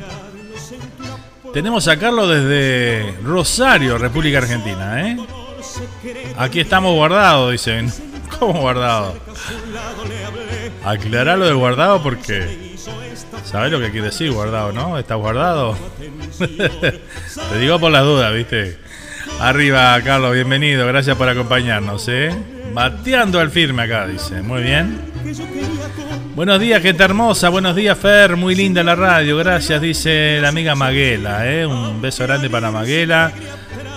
Tenemos a Carlos desde Rosario, República Argentina, ¿eh? Aquí estamos guardados, dicen. [laughs] ¿Cómo guardado? Aclarar lo de guardado porque. ¿Sabes lo que quiere decir guardado, no? ¿Estás guardado? [laughs] Te digo por las dudas, ¿viste? Arriba, Carlos, bienvenido. Gracias por acompañarnos, ¿eh? Bateando al firme acá, dice. Muy bien. Buenos días, gente hermosa. Buenos días, Fer. Muy linda la radio. Gracias, dice la amiga Maguela. ¿eh? Un beso grande para Maguela.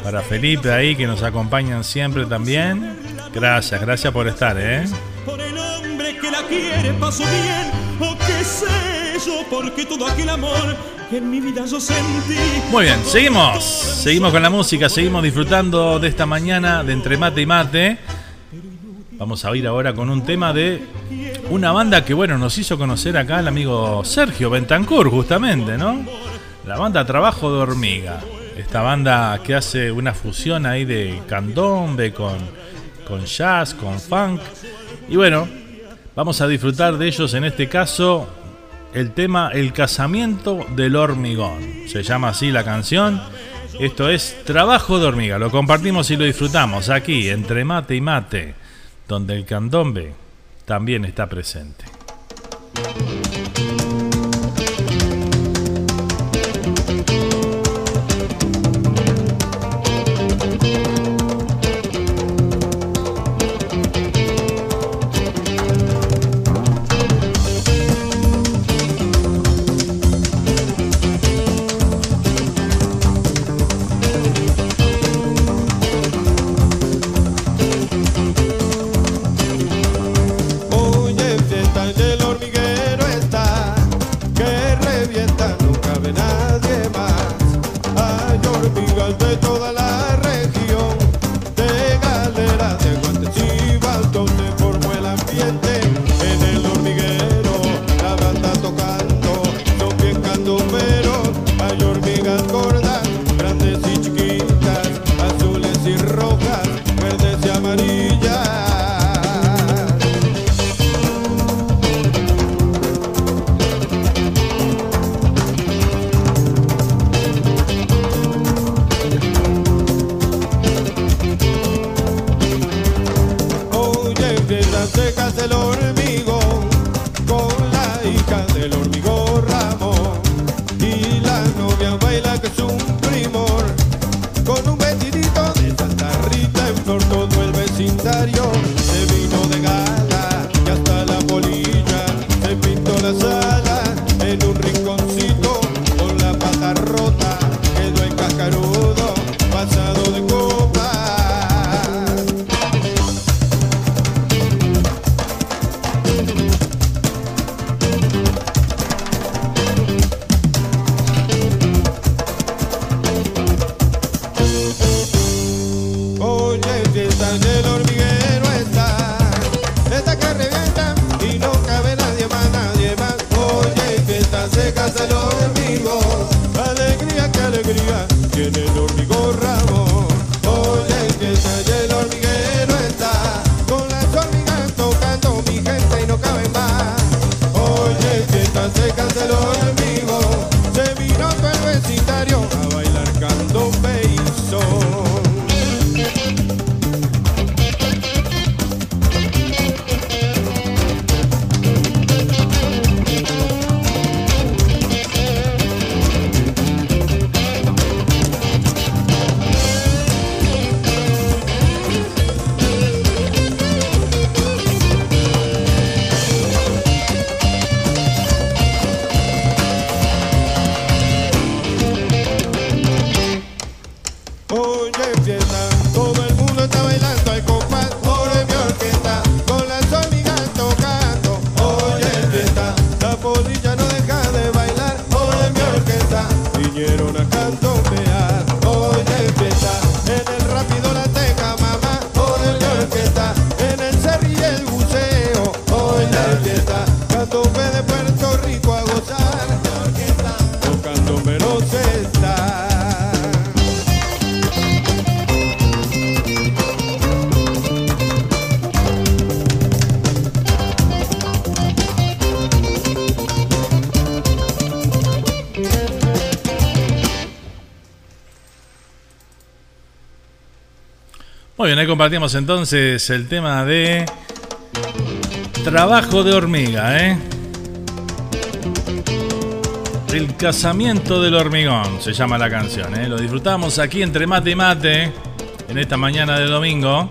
Para Felipe ahí, que nos acompañan siempre también. Gracias, gracias por estar, ¿eh? Muy bien, seguimos. Seguimos con la música. Seguimos disfrutando de esta mañana de entre mate y mate. Vamos a ir ahora con un tema de una banda que, bueno, nos hizo conocer acá el amigo Sergio Bentancur, justamente, ¿no? La banda Trabajo de Hormiga. Esta banda que hace una fusión ahí de candombe con, con jazz, con funk. Y bueno, vamos a disfrutar de ellos en este caso el tema El casamiento del hormigón. Se llama así la canción. Esto es Trabajo de Hormiga. Lo compartimos y lo disfrutamos aquí, entre mate y mate donde el candombe también está presente. mundo, pero hay hormigas. Bien, ahí compartimos entonces el tema de trabajo de hormiga, ¿eh? El casamiento del hormigón se llama la canción, ¿eh? Lo disfrutamos aquí entre mate y mate en esta mañana de domingo.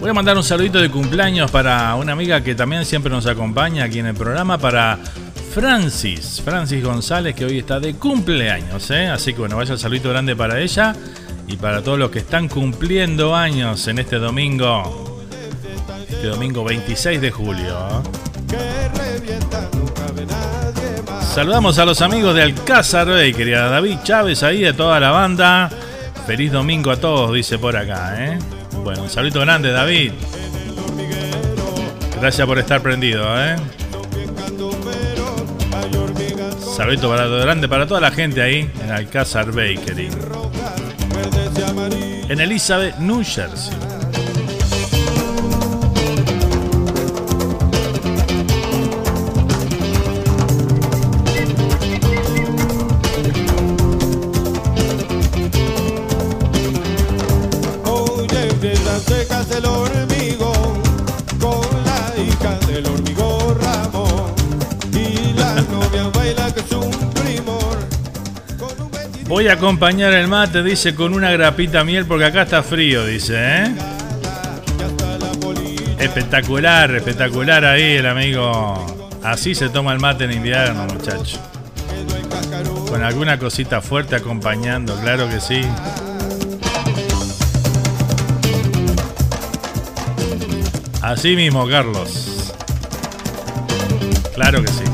Voy a mandar un saludito de cumpleaños para una amiga que también siempre nos acompaña aquí en el programa, para Francis, Francis González, que hoy está de cumpleaños, ¿eh? Así que bueno, vaya el saludito grande para ella y para todos los que están cumpliendo años en este domingo, este domingo 26 de julio. Saludamos a los amigos de Alcázar Bakery, a David Chávez ahí, de toda la banda. Feliz domingo a todos, dice por acá, ¿eh? Bueno, un saludo grande, David. Gracias por estar prendido, ¿eh? Saludito grande para toda la gente ahí en Alcázar Bakery. En Elizabeth, New Jersey. Acompañar el mate, dice, con una grapita miel porque acá está frío, dice, ¿eh? Espectacular, espectacular ahí el amigo. Así se toma el mate en invierno, muchacho. Con alguna cosita fuerte acompañando, claro que sí. Así mismo, Carlos. Claro que sí.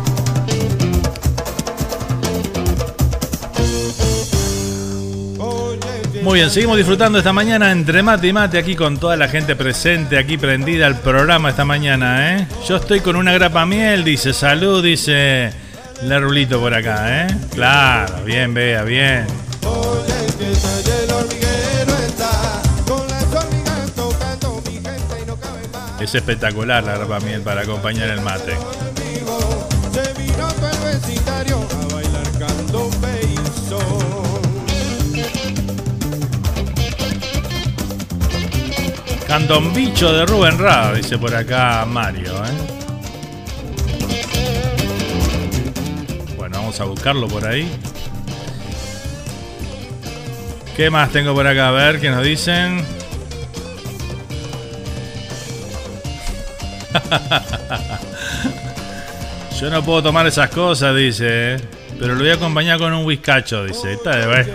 Muy bien, seguimos disfrutando esta mañana entre mate y mate aquí con toda la gente presente, aquí prendida al programa esta mañana, ¿eh? Yo estoy con una grapa miel, dice, salud, dice la rulito por acá, ¿eh? Claro, bien, vea, bien. Es espectacular la grapa miel para acompañar el mate. Bicho de Rubén Ra, dice por acá Mario. ¿eh? Bueno, vamos a buscarlo por ahí. ¿Qué más tengo por acá? A ver, ¿qué nos dicen? [laughs] Yo no puedo tomar esas cosas, dice. ¿eh? Pero lo voy a acompañar con un whiskacho, dice. Está de ver.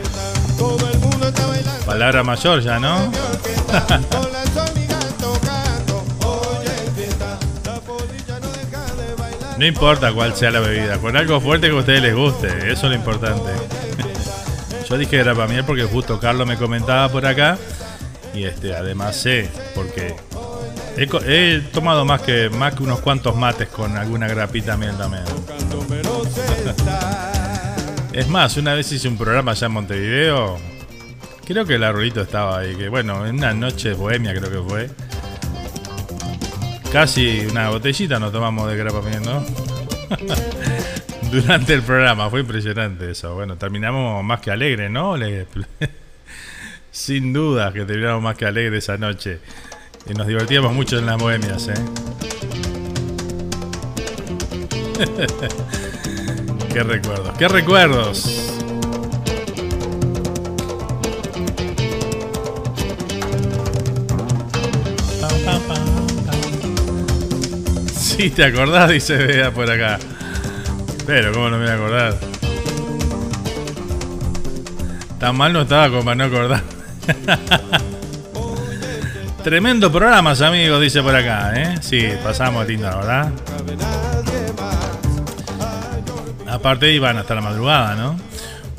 Palabra mayor ya, ¿no? [laughs] No importa cuál sea la bebida, con algo fuerte que a ustedes les guste, eso es lo importante. [laughs] Yo dije que era para mí porque justo Carlos me comentaba por acá y este además sé porque he, tomado más que más que unos cuantos mates con alguna grapita miel también. [laughs] Es más, una vez hice un programa allá en Montevideo, creo que el arrolito estaba ahí, que bueno, en una noche bohemia creo que fue Casi una botellita nos tomamos de grapa ¿no? [laughs] Durante el programa, fue impresionante eso. Bueno, terminamos más que alegres, ¿no? [laughs] Sin duda que terminamos más que alegres esa noche. Y nos divertíamos mucho en las bohemias, ¿eh? [laughs] qué recuerdos, qué recuerdos. Sí, te acordás, dice Bea por acá. Pero, ¿cómo no me voy a acordar? Tan mal no estaba como no acordar. [laughs] Tremendo programas, amigos, dice por acá, ¿eh? Sí, pasamos lindo, ¿verdad? Aparte iban hasta la madrugada, ¿no?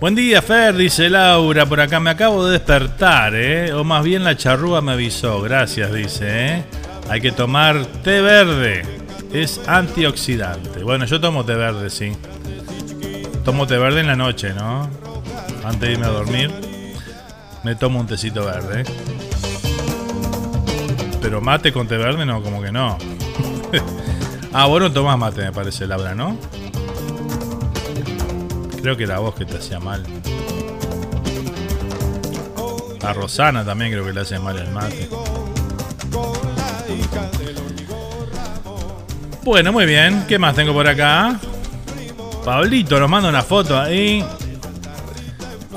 Buen día, Fer, dice Laura. Por acá me acabo de despertar, ¿eh? O más bien la charrúa me avisó. Gracias, dice, ¿eh? Hay que tomar té verde es antioxidante. Bueno, yo tomo té verde, sí. Tomo té verde en la noche, ¿no? Antes de irme a dormir, me tomo un tecito verde. Pero mate con té verde, no, como que no. [laughs] ah, bueno, tomas mate, me parece, Laura, ¿no? Creo que era vos que te hacía mal. A Rosana también creo que le hace mal el mate. Bueno, muy bien. ¿Qué más tengo por acá? Pablito nos manda una foto ahí.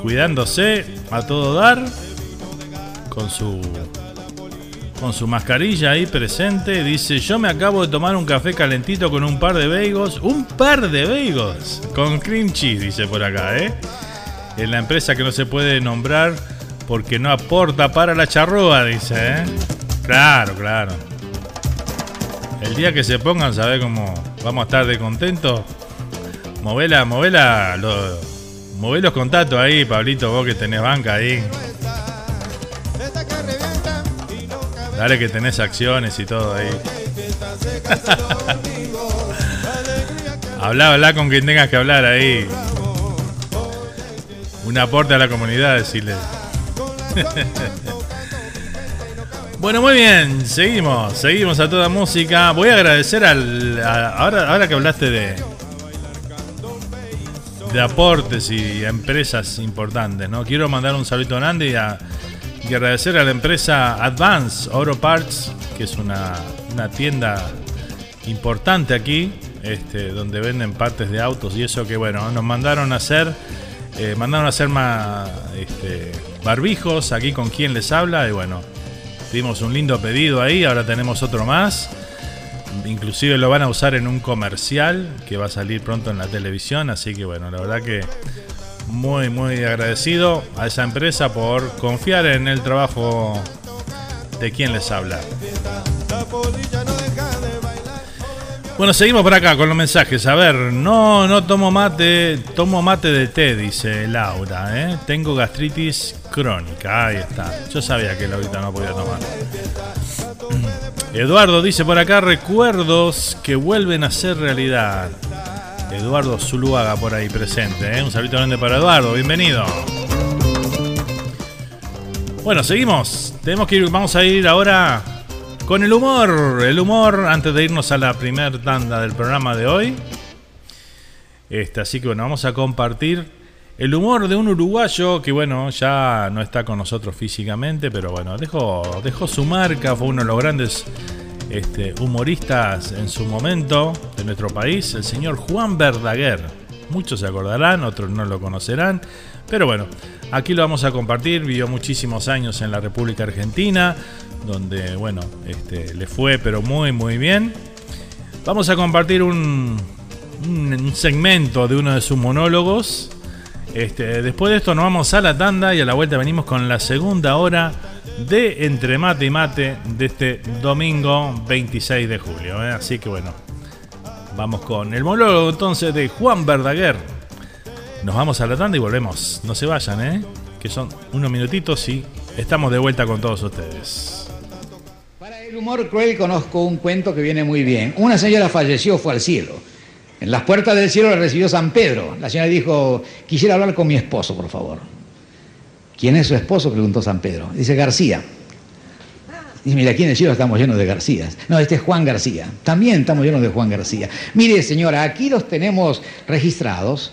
Cuidándose a todo dar. Con su. Con su mascarilla ahí presente. Dice: Yo me acabo de tomar un café calentito con un par de bagels. ¡Un par de bagels! Con cream cheese, dice por acá, ¿eh? En la empresa que no se puede nombrar porque no aporta para la charrúa, dice, ¿eh? Claro, claro. El día que se pongan, ¿sabes cómo vamos a estar de contentos? Movela, movela, lo, los contactos ahí, Pablito, vos que tenés banca ahí. Dale que tenés acciones y todo ahí. [laughs] habla, habla con quien tengas que hablar ahí. Un aporte a la comunidad, decirle. [laughs] Bueno, muy bien, seguimos, seguimos a toda música. Voy a agradecer al. ahora, ahora que hablaste de. de aportes y empresas importantes, ¿no? Quiero mandar un saludo a, y agradecer a la empresa Advance Auto Parts, que es una, una tienda importante aquí, este, donde venden partes de autos y eso que, bueno, nos mandaron a hacer. Eh, mandaron a hacer más este, barbijos aquí con quien les habla y bueno Dimos un lindo pedido ahí, ahora tenemos otro más. Inclusive lo van a usar en un comercial que va a salir pronto en la televisión, así que bueno, la verdad que muy muy agradecido a esa empresa por confiar en el trabajo de quien les habla. Bueno, seguimos por acá con los mensajes. A ver, no, no tomo mate, tomo mate de té, dice Laura. ¿eh? Tengo gastritis crónica. Ahí está. Yo sabía que Laurita no podía tomar. Eduardo dice por acá recuerdos que vuelven a ser realidad. Eduardo Zuluaga por ahí presente. ¿eh? Un saludo grande para Eduardo. Bienvenido. Bueno, seguimos. Tenemos que ir, vamos a ir ahora con el humor, el humor antes de irnos a la primera tanda del programa de hoy. Este, así que bueno, vamos a compartir el humor de un uruguayo que bueno, ya no está con nosotros físicamente, pero bueno, dejó, dejó su marca, fue uno de los grandes este, humoristas en su momento de nuestro país, el señor Juan Verdaguer. Muchos se acordarán, otros no lo conocerán, pero bueno, aquí lo vamos a compartir, vivió muchísimos años en la República Argentina, donde, bueno, este, le fue pero muy, muy bien. Vamos a compartir un, segmento de uno de sus monólogos. Este, después de esto nos vamos a la tanda y a la vuelta venimos con la segunda hora de Entre Mate y Mate de este domingo 26 de julio. ¿eh? Así que bueno, vamos con el monólogo entonces de Juan Verdaguer. Nos vamos a la tanda y volvemos. No se vayan, ¿eh? que son unos minutitos y estamos de vuelta con todos ustedes el humor cruel conozco un cuento que viene muy bien. Una señora falleció, fue al cielo. En las puertas del cielo la recibió San Pedro. La señora dijo, quisiera hablar con mi esposo, por favor. ¿Quién es su esposo? preguntó San Pedro. Dice García. Dice, mira, aquí en el cielo estamos llenos de Garcías. No, este es Juan García. También estamos llenos de Juan García. Mire, señora, aquí los tenemos registrados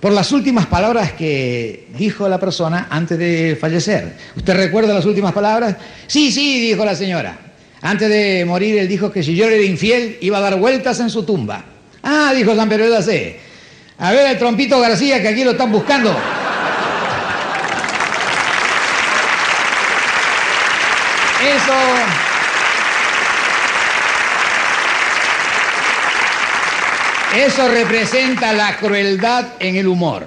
por las últimas palabras que dijo la persona antes de fallecer. ¿Usted recuerda las últimas palabras? Sí, sí, dijo la señora. Antes de morir, él dijo que si yo era infiel, iba a dar vueltas en su tumba. Ah, dijo San Pedro de C. A ver el trompito García, que aquí lo están buscando. Eso. Eso representa la crueldad en el humor.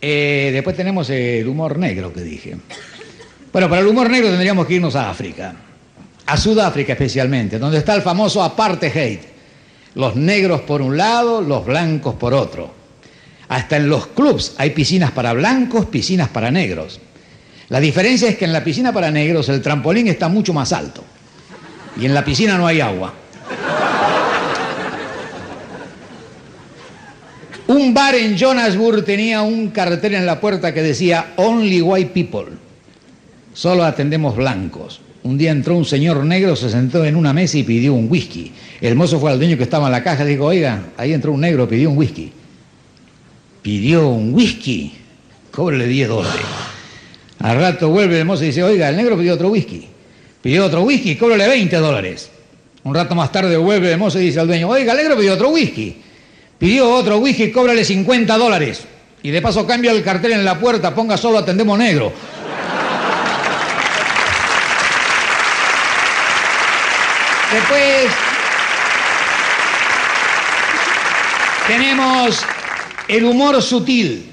Eh, después tenemos el humor negro que dije. Bueno, para el humor negro tendríamos que irnos a África, a Sudáfrica especialmente, donde está el famoso apartheid. Los negros por un lado, los blancos por otro. Hasta en los clubs hay piscinas para blancos, piscinas para negros. La diferencia es que en la piscina para negros el trampolín está mucho más alto y en la piscina no hay agua. Un bar en Jonasburg tenía un cartel en la puerta que decía Only White People solo atendemos blancos. Un día entró un señor negro, se sentó en una mesa y pidió un whisky. El mozo fue al dueño que estaba en la caja y dijo, oiga, ahí entró un negro, pidió un whisky. Pidió un whisky, cóbrele 10 dólares. Al rato vuelve el mozo y dice, oiga, el negro pidió otro whisky. Pidió otro whisky, cóbrele 20 dólares. Un rato más tarde vuelve el mozo y dice al dueño, oiga, Alegro pidió otro whisky. Pidió otro whisky, cóbrale 50 dólares. Y de paso cambia el cartel en la puerta, ponga solo atendemos negro. Después tenemos el humor sutil.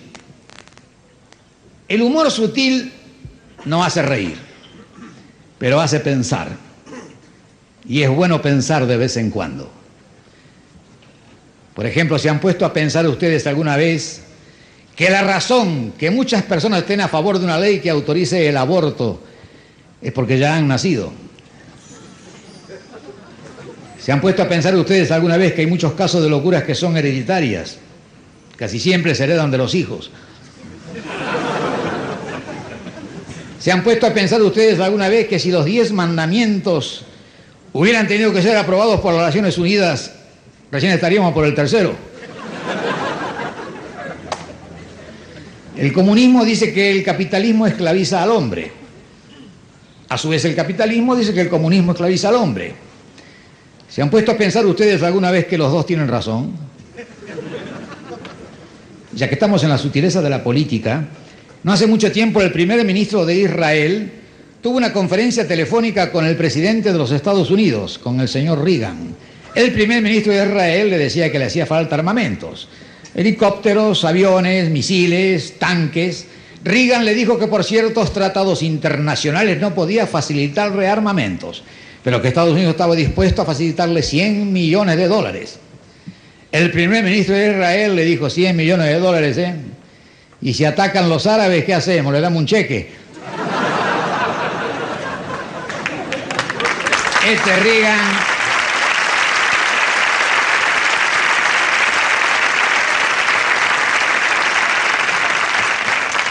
El humor sutil no hace reír, pero hace pensar. Y es bueno pensar de vez en cuando. Por ejemplo, ¿se han puesto a pensar ustedes alguna vez que la razón que muchas personas estén a favor de una ley que autorice el aborto es porque ya han nacido? ¿Se han puesto a pensar ustedes alguna vez que hay muchos casos de locuras que son hereditarias? Casi siempre se heredan de los hijos. ¿Se han puesto a pensar ustedes alguna vez que si los diez mandamientos hubieran tenido que ser aprobados por las Naciones Unidas, recién estaríamos por el tercero? El comunismo dice que el capitalismo esclaviza al hombre. A su vez el capitalismo dice que el comunismo esclaviza al hombre. ¿Se han puesto a pensar ustedes alguna vez que los dos tienen razón? Ya que estamos en la sutileza de la política, no hace mucho tiempo el primer ministro de Israel tuvo una conferencia telefónica con el presidente de los Estados Unidos, con el señor Reagan. El primer ministro de Israel le decía que le hacía falta armamentos, helicópteros, aviones, misiles, tanques. Reagan le dijo que por ciertos tratados internacionales no podía facilitar rearmamentos pero que Estados Unidos estaba dispuesto a facilitarle 100 millones de dólares. El primer ministro de Israel le dijo 100 millones de dólares, ¿eh? Y si atacan los árabes, ¿qué hacemos? Le damos un cheque. Este Reagan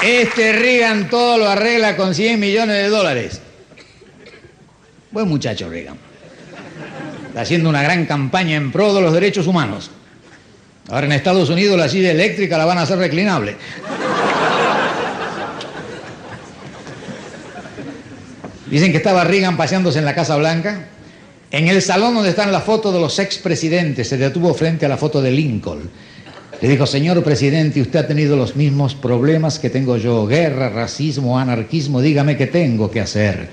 Este Reagan todo lo arregla con 100 millones de dólares. Buen muchacho Reagan. Está haciendo una gran campaña en pro de los derechos humanos. Ahora en Estados Unidos la silla eléctrica la van a hacer reclinable. Dicen que estaba Reagan paseándose en la Casa Blanca. En el salón donde están las fotos de los expresidentes, se detuvo frente a la foto de Lincoln. Le dijo, señor presidente, usted ha tenido los mismos problemas que tengo yo, guerra, racismo, anarquismo, dígame qué tengo que hacer.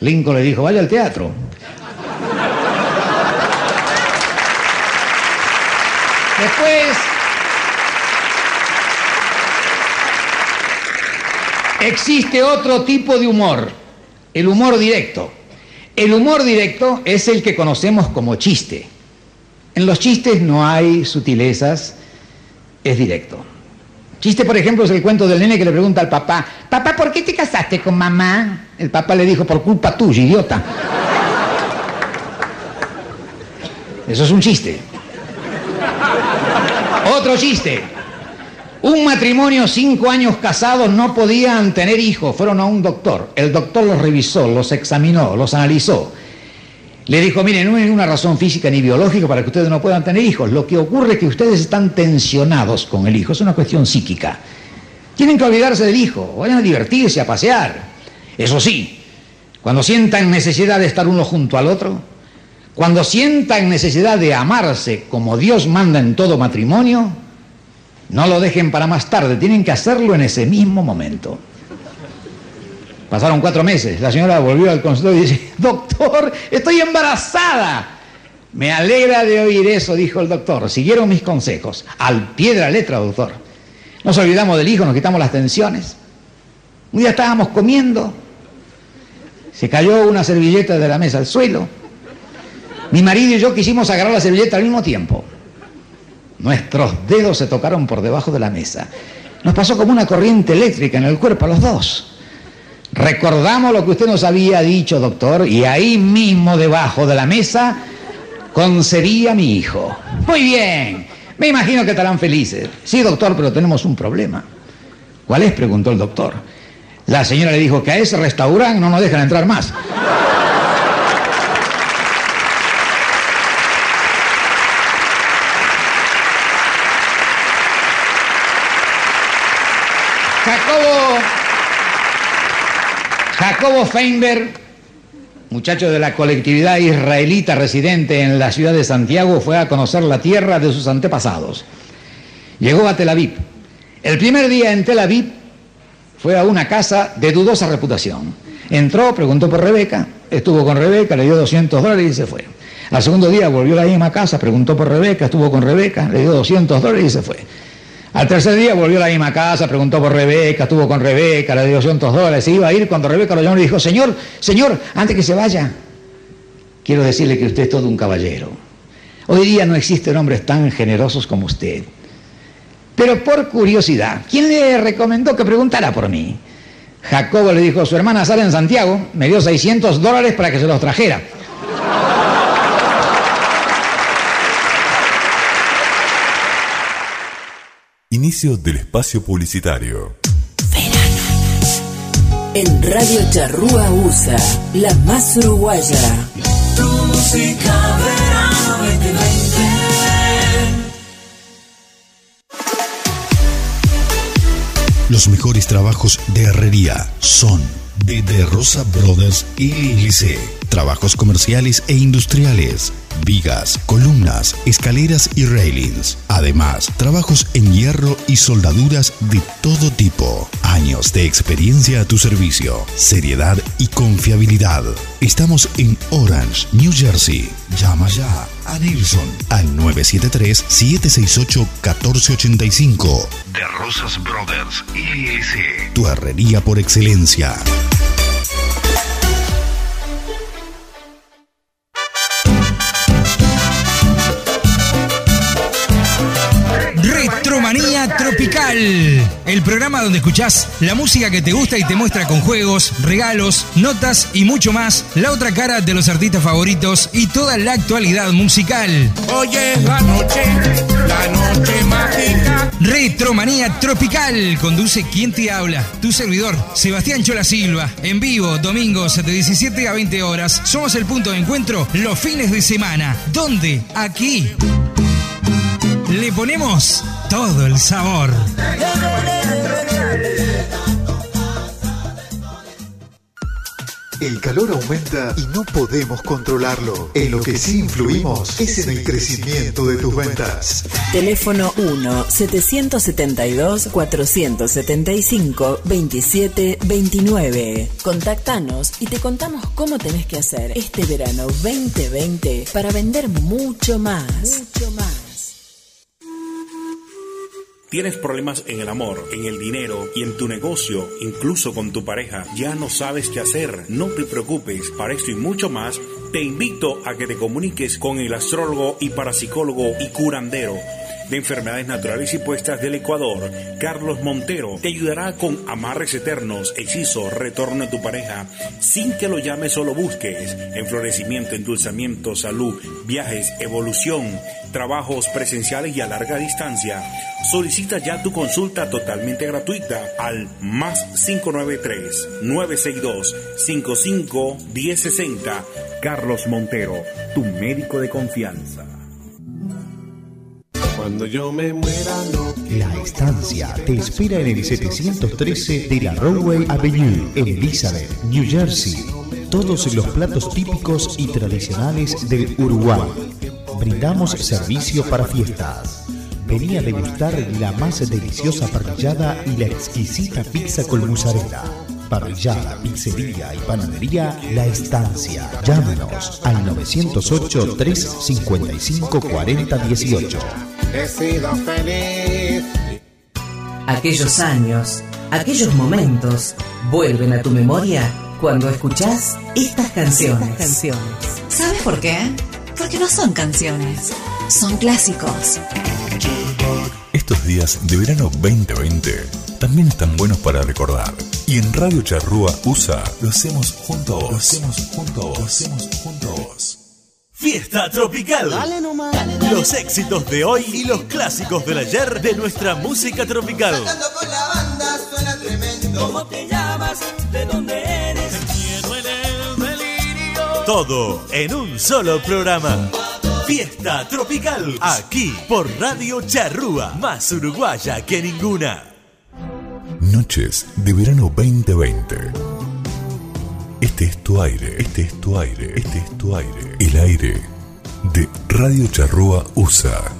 Lincoln le dijo, vaya al teatro. Después, existe otro tipo de humor, el humor directo. El humor directo es el que conocemos como chiste. En los chistes no hay sutilezas, es directo. Chiste, por ejemplo, es el cuento del nene que le pregunta al papá, papá, ¿por qué te casaste con mamá? El papá le dijo, por culpa tuya, idiota. Eso es un chiste. Otro chiste. Un matrimonio, cinco años casados, no podían tener hijos. Fueron a un doctor. El doctor los revisó, los examinó, los analizó. Le dijo, mire, no hay una razón física ni biológica para que ustedes no puedan tener hijos. Lo que ocurre es que ustedes están tensionados con el hijo. Es una cuestión psíquica. Tienen que olvidarse del hijo. Vayan a divertirse, a pasear. Eso sí, cuando sientan necesidad de estar uno junto al otro, cuando sientan necesidad de amarse como Dios manda en todo matrimonio, no lo dejen para más tarde. Tienen que hacerlo en ese mismo momento. Pasaron cuatro meses. La señora volvió al consultorio y dice, [laughs] doctor, estoy embarazada. Me alegra de oír eso, dijo el doctor. Siguieron mis consejos. Al pie de la letra, doctor. Nos olvidamos del hijo, nos quitamos las tensiones. Un día estábamos comiendo. Se cayó una servilleta de la mesa al suelo. Mi marido y yo quisimos agarrar la servilleta al mismo tiempo. Nuestros dedos se tocaron por debajo de la mesa. Nos pasó como una corriente eléctrica en el cuerpo a los dos. Recordamos lo que usted nos había dicho, doctor, y ahí mismo debajo de la mesa concedí a mi hijo. Muy bien, me imagino que estarán felices. Sí, doctor, pero tenemos un problema. ¿Cuál es? preguntó el doctor. La señora le dijo que a ese restaurante no nos dejan entrar más. Jacobo Feinberg muchacho de la colectividad israelita residente en la ciudad de Santiago, fue a conocer la tierra de sus antepasados. Llegó a Tel Aviv. El primer día en Tel Aviv fue a una casa de dudosa reputación. Entró, preguntó por Rebeca, estuvo con Rebeca, le dio 200 dólares y se fue. Al segundo día volvió a la misma casa, preguntó por Rebeca, estuvo con Rebeca, le dio 200 dólares y se fue. Al tercer día volvió a la misma casa, preguntó por Rebeca, estuvo con Rebeca, le dio 200 dólares, se iba a ir cuando Rebeca lo llamó y dijo, Señor, Señor, antes que se vaya, quiero decirle que usted es todo un caballero. Hoy día no existen hombres tan generosos como usted. Pero por curiosidad, ¿quién le recomendó que preguntara por mí? Jacobo le dijo, su hermana sale en Santiago, me dio 600 dólares para que se los trajera. Inicio del espacio publicitario. En Radio Charrúa USA, la más uruguaya. Tu música verano 2020. Los mejores trabajos de herrería son de De Rosa Brothers LLC. Trabajos comerciales e industriales. Vigas, columnas, escaleras y railings. Además, trabajos en hierro y soldaduras de todo tipo. Años de experiencia a tu servicio. Seriedad y confiabilidad. Estamos en Orange, New Jersey. Llama ya a Nilsson al 973-768-1485. De Rosas Brothers LLC. Tu herrería por excelencia. El programa donde escuchás la música que te gusta y te muestra con juegos, regalos, notas y mucho más la otra cara de los artistas favoritos y toda la actualidad musical. Hoy es la noche, la noche mágica. Retromanía Tropical, conduce quien te habla, tu servidor, Sebastián Chola Silva, en vivo, domingos de 17 a 20 horas. Somos el punto de encuentro los fines de semana. ¿Dónde? Aquí. Le ponemos todo el sabor. El calor aumenta y no podemos controlarlo. En lo que sí influimos es en el crecimiento de tus ventas. Teléfono 1-775-475-2729. Contactanos y te contamos cómo tenés que hacer este verano 2020 para vender mucho más. Mucho más. Tienes problemas en el amor, en el dinero y en tu negocio, incluso con tu pareja. Ya no sabes qué hacer. No te preocupes. Para esto y mucho más, te invito a que te comuniques con el astrólogo y parapsicólogo y curandero de enfermedades naturales y puestas del Ecuador, Carlos Montero, te ayudará con amarres eternos, hechizo, retorno a tu pareja, sin que lo llames o lo busques, enflorecimiento, endulzamiento, salud, viajes, evolución, trabajos presenciales y a larga distancia. Solicita ya tu consulta totalmente gratuita al más 593-962-55-1060. Carlos Montero, tu médico de confianza. Cuando yo me muera no La estancia te espera en el 713 de la Roadway Avenue en Elizabeth, New Jersey. Todos los platos típicos y tradicionales del Uruguay. Brindamos servicio para fiestas. Vení a degustar la más deliciosa parrillada y la exquisita pizza con mozzarella. Parrillada, pizzería y panadería La Estancia. Llámenos al 908-355-4018. He sido feliz. Aquellos años, aquellos momentos vuelven a tu memoria cuando escuchás estas canciones. ¿Sabes por qué? Porque no son canciones, son clásicos. Estos días de verano 2020 también están buenos para recordar. Y en Radio Charrúa USA lo hacemos junto a vos. Lo hacemos junto a vos. Lo hacemos junto a vos. Fiesta Tropical. Los éxitos de hoy y los clásicos del ayer de nuestra música tropical. con la banda suena tremendo. ¿Cómo te llamas? ¿De dónde eres? El miedo en el delirio. Todo en un solo programa. Fiesta Tropical. Aquí por Radio Charrúa. Más uruguaya que ninguna. Noches de verano 2020. Este es tu aire, este es tu aire, este es tu aire. El aire de Radio Charrúa USA.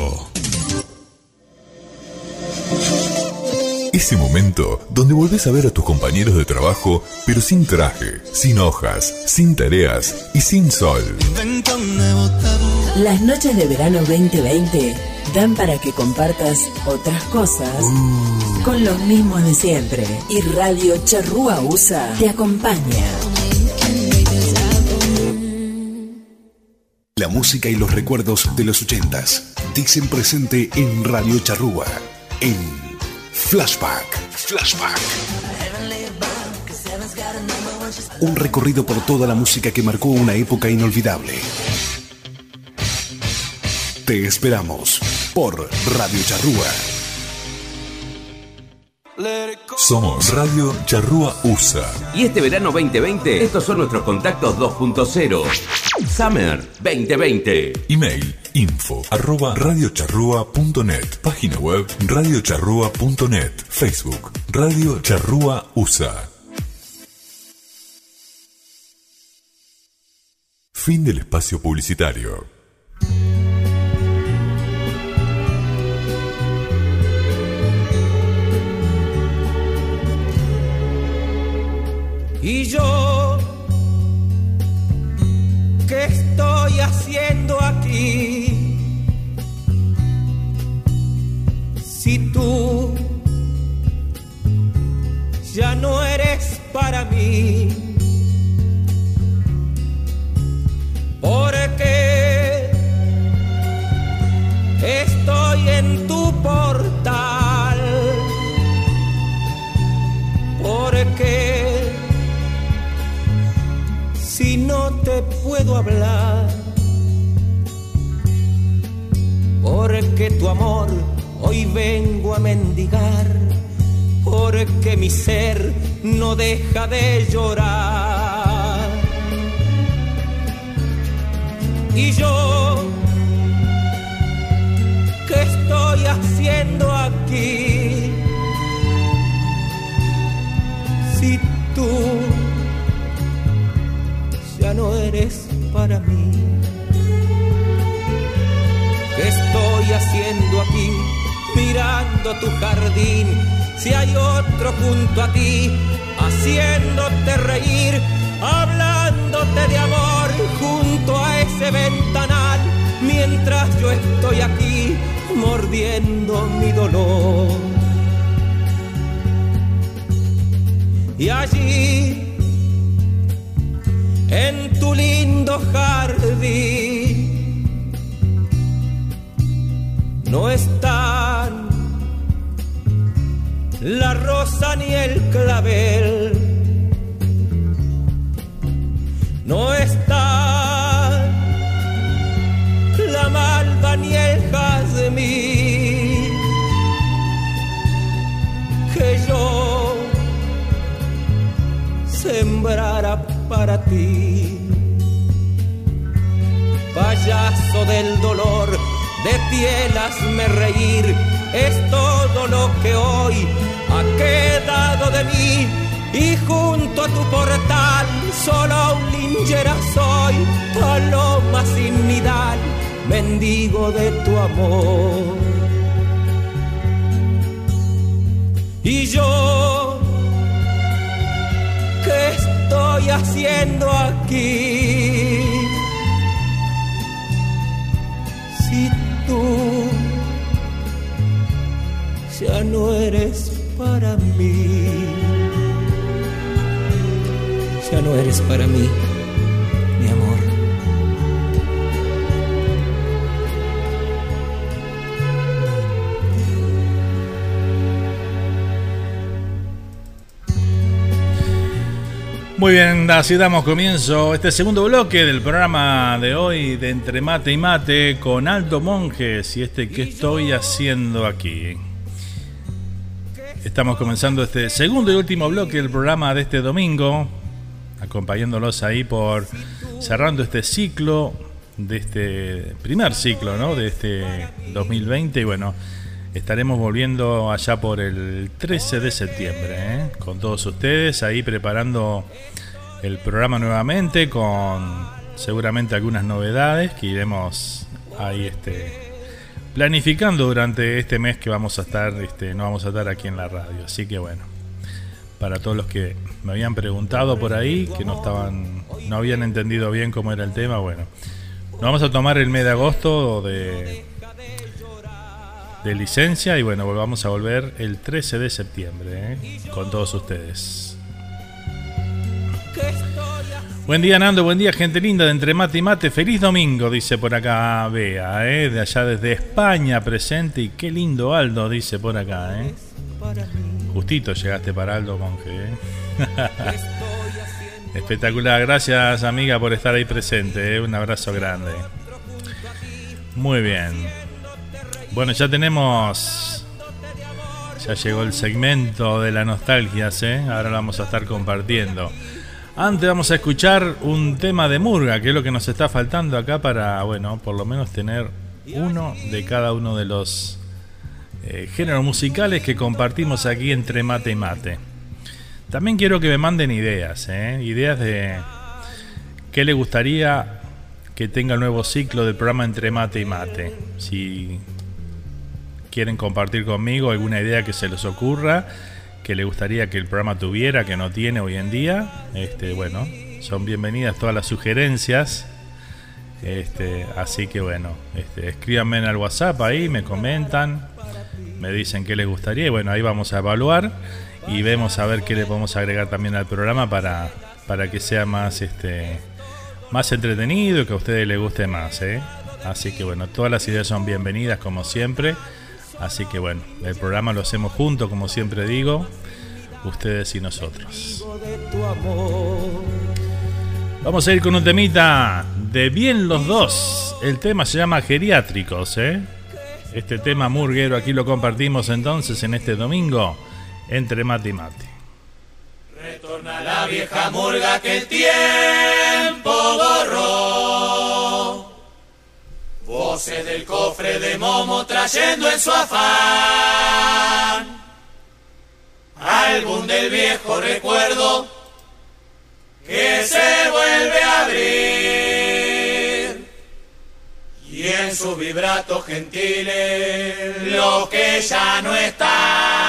Ese momento donde volvés a ver a tus compañeros de trabajo, pero sin traje, sin hojas, sin tareas y sin sol. Las noches de verano 2020 dan para que compartas otras cosas con los mismos de siempre. Y Radio Charrúa USA te acompaña. La música y los recuerdos de los ochentas dicen presente en Radio Charrúa, en Flashback. Flashback. Un recorrido por toda la música que marcó una época inolvidable. Te esperamos por Radio Charrúa. Somos Radio Charrúa USA. Y este verano 2020, estos son nuestros contactos 2.0. Summer 2020. Email info arroba radiocharrúa.net. Página web radiocharrúa.net. Facebook Radio Charrúa USA. Fin del espacio publicitario. Y yo, ¿qué estoy haciendo aquí? Si tú ya no eres para mí, porque estoy en tu portal, porque si no te puedo hablar, porque tu amor hoy vengo a mendigar, porque mi ser no deja de llorar. Y yo, ¿qué estoy haciendo aquí? Si tú no eres para mí. ¿Qué estoy haciendo aquí mirando tu jardín? Si hay otro junto a ti, haciéndote reír, hablándote de amor junto a ese ventanal, mientras yo estoy aquí mordiendo mi dolor. Y allí en tu lindo jardín. No están la rosa ni el clavel, no están la malva ni el jazmín. Que yo sembrara para ti. Payaso del dolor, de piel hazme reír, es todo lo que hoy ha quedado de mí. Y junto a tu portal, solo un linchera soy, paloma sin nidal, mendigo de tu amor. Y yo, haciendo aquí? Si tú ya no eres para mí, ya no eres para mí, Muy bien, así damos comienzo este segundo bloque del programa de hoy de Entre Mate y Mate con Aldo Monjes y este que estoy haciendo aquí. Estamos comenzando este segundo y último bloque del programa de este domingo, acompañándolos ahí por cerrando este ciclo de este primer ciclo, ¿no? De este 2020 y bueno, estaremos volviendo allá por el 13 de septiembre, ¿eh? con todos ustedes ahí preparando el programa nuevamente con seguramente algunas novedades que iremos ahí este planificando durante este mes que vamos a estar este no vamos a estar aquí en la radio así que bueno para todos los que me habían preguntado por ahí que no estaban no habían entendido bien cómo era el tema bueno nos vamos a tomar el mes de agosto de de licencia y bueno vamos a volver el 13 de septiembre ¿eh? con todos ustedes Buen día Nando, buen día gente linda de Entre Mate y Mate, feliz domingo, dice por acá Bea, ¿eh? de allá desde España presente y qué lindo Aldo, dice por acá. ¿eh? Justito llegaste para Aldo Monje. ¿eh? [laughs] Espectacular, gracias amiga por estar ahí presente, un abrazo grande. Muy bien. Bueno, ya tenemos... Ya llegó el segmento de la nostalgia, ahora lo vamos a estar compartiendo. Antes vamos a escuchar un tema de Murga, que es lo que nos está faltando acá para, bueno, por lo menos tener uno de cada uno de los eh, géneros musicales que compartimos aquí entre mate y mate. También quiero que me manden ideas, ¿eh? ideas de qué le gustaría que tenga el nuevo ciclo del programa entre mate y mate. Si quieren compartir conmigo alguna idea que se les ocurra que le gustaría que el programa tuviera, que no tiene hoy en día, este, bueno, son bienvenidas todas las sugerencias. Este, así que bueno, este, escríbanme en el WhatsApp ahí, me comentan, me dicen qué les gustaría y bueno, ahí vamos a evaluar y vemos a ver qué le podemos agregar también al programa para, para que sea más este más entretenido y que a ustedes les guste más, ¿eh? Así que bueno, todas las ideas son bienvenidas como siempre. Así que bueno, el programa lo hacemos juntos, como siempre digo, ustedes y nosotros. Vamos a ir con un temita de bien los dos. El tema se llama Geriátricos, ¿eh? Este tema murguero aquí lo compartimos entonces en este domingo entre mate y mate. Retorna la vieja murga que el tiempo borró Voces del cofre de Momo trayendo en su afán. Álbum del viejo recuerdo que se vuelve a abrir. Y en su vibrato gentiles lo que ya no está.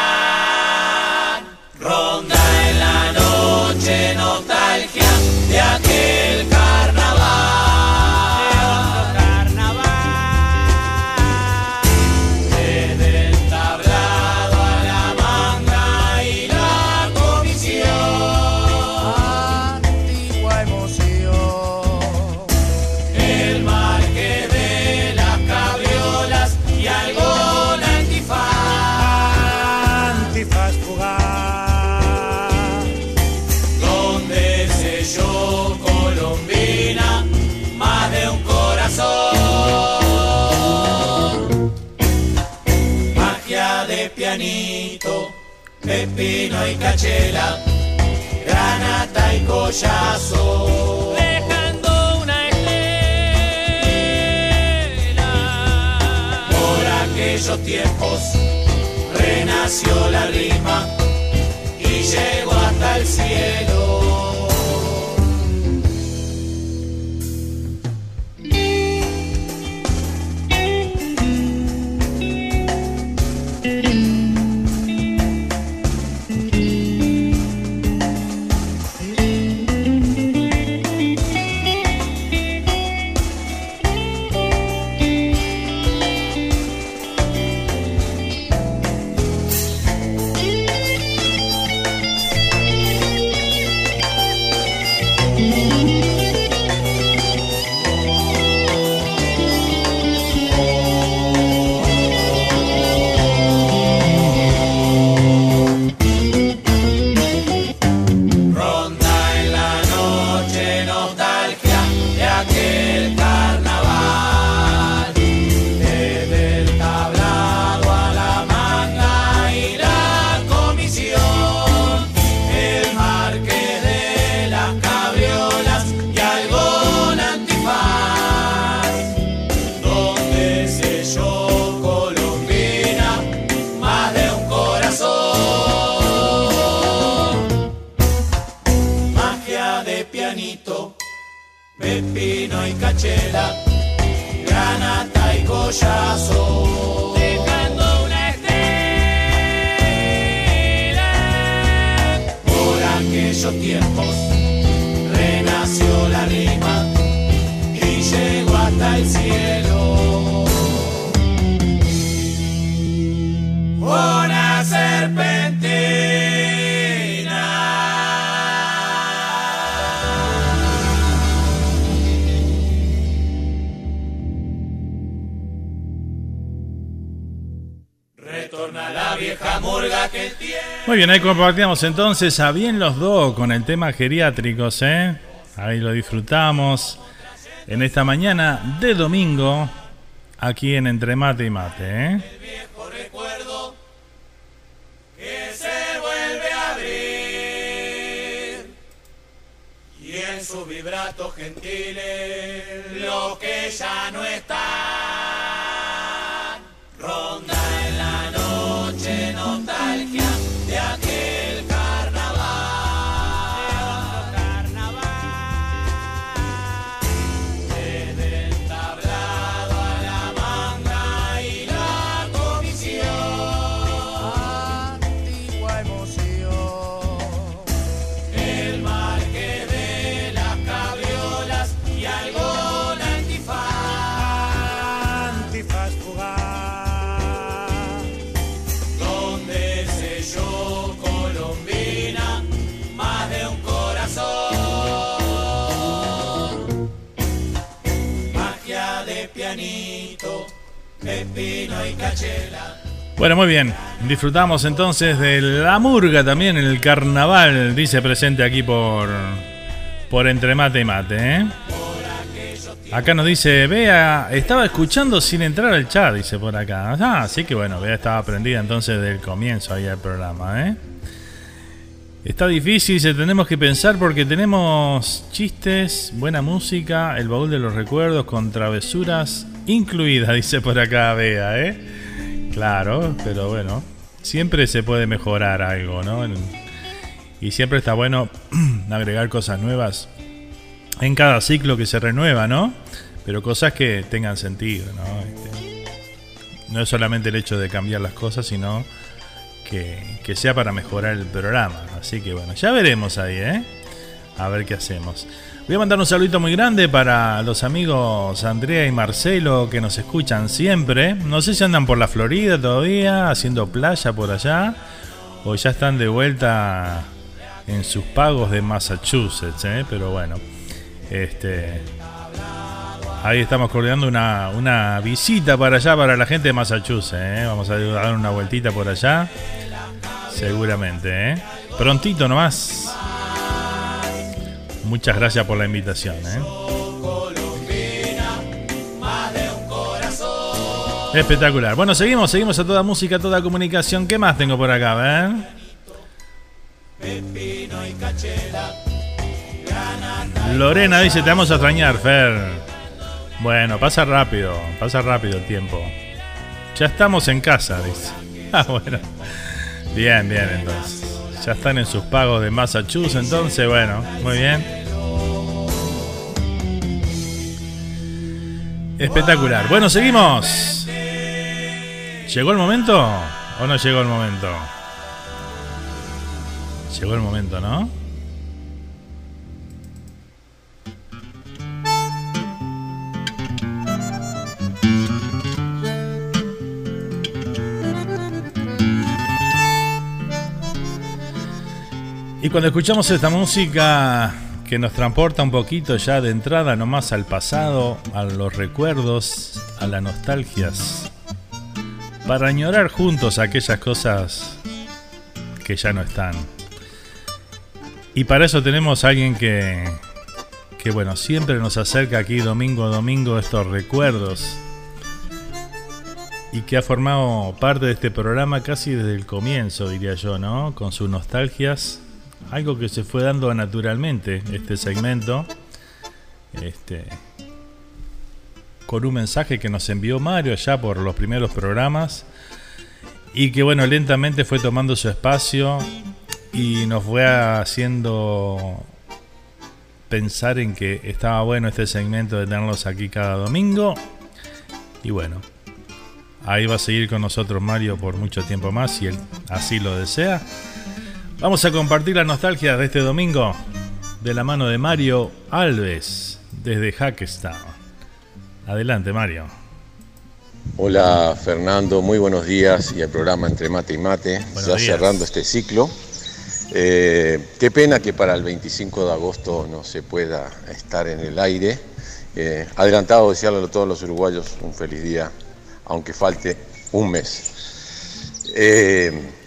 Dejando una estela. Por aquellos tiempos renació la rima y llegó hasta el cielo. Bien, ahí compartíamos entonces a bien los dos con el tema geriátricos, ¿eh? Ahí lo disfrutamos en esta mañana de domingo aquí en Entre Mate y Mate, ¿eh? viejo recuerdo que se vuelve a abrir y en su vibrato gentiles lo que ya no está Bueno, muy bien. Disfrutamos entonces de la murga también el carnaval, dice presente aquí por, por Entre Mate y Mate, ¿eh? Acá nos dice, Bea, estaba escuchando sin entrar al chat, dice por acá. Ah, sí que bueno, Bea estaba prendida entonces del comienzo ahí del programa, ¿eh? Está difícil, dice, tenemos que pensar porque tenemos chistes, buena música, el baúl de los recuerdos con travesuras incluidas, [laughs] dice por acá Bea, ¿eh? Claro, pero bueno, siempre se puede mejorar algo, ¿no? Y siempre está bueno [clears throat] agregar cosas nuevas en cada ciclo que se renueva, ¿no? Pero cosas que tengan sentido, ¿no? Este, no es solamente el hecho de cambiar las cosas, sino que sea para mejorar el programa. Así que bueno, ya veremos ahí, ¿eh? A ver qué hacemos. Voy a mandar un saludito muy grande para los amigos Andrea y Marcelo que nos escuchan siempre. No sé si andan por la Florida todavía, haciendo playa por allá, o ya están de vuelta en sus pagos de Massachusetts, ¿eh? pero bueno. Este, ahí estamos coordinando una, visita para allá para la gente de Massachusetts. ¿eh? Vamos a dar una vueltita por allá. Seguramente. ¿eh? Prontito nomás. Muchas gracias por la invitación. ¿eh? Espectacular. Bueno, seguimos, seguimos a toda música, a toda comunicación. ¿Qué más tengo por acá? Ver. Lorena dice, te vamos a extrañar, Fer. Bueno, pasa rápido, pasa rápido el tiempo. Ya estamos en casa, dice. [laughs] Ah, bueno. Bien, bien, entonces. Ya están en sus pagos de Massachusetts, entonces, bueno, muy bien. Espectacular. Bueno, seguimos. ¿Llegó el momento o no llegó el momento? Llegó el momento, ¿no? Y cuando escuchamos esta música que nos transporta un poquito ya de entrada nomás al pasado, a los recuerdos, a las nostalgias, para añorar juntos aquellas cosas que ya no están. Y para eso tenemos a alguien que, que bueno, siempre nos acerca aquí domingo a domingo estos recuerdos y que ha formado parte de este programa casi desde el comienzo, diría yo, ¿no? Con sus nostalgias algo que se fue dando naturalmente este segmento este con un mensaje que nos envió Mario ya por los primeros programas y que bueno lentamente fue tomando su espacio y nos fue haciendo pensar en que estaba bueno este segmento de tenerlos aquí cada domingo. Y bueno, ahí va a seguir con nosotros Mario por mucho tiempo más, si él así lo desea. Vamos a compartir la nostalgia de este domingo de la mano de Mario Alves desde Hackestown. Adelante, Mario. Hola Fernando, muy buenos días y el programa Entre Mate y Mate, ya cerrando este ciclo. Eh, qué pena que para el 25 de agosto no se pueda estar en el aire. Eh, adelantado desearle a todos los uruguayos un feliz día, aunque falte un mes. Eh,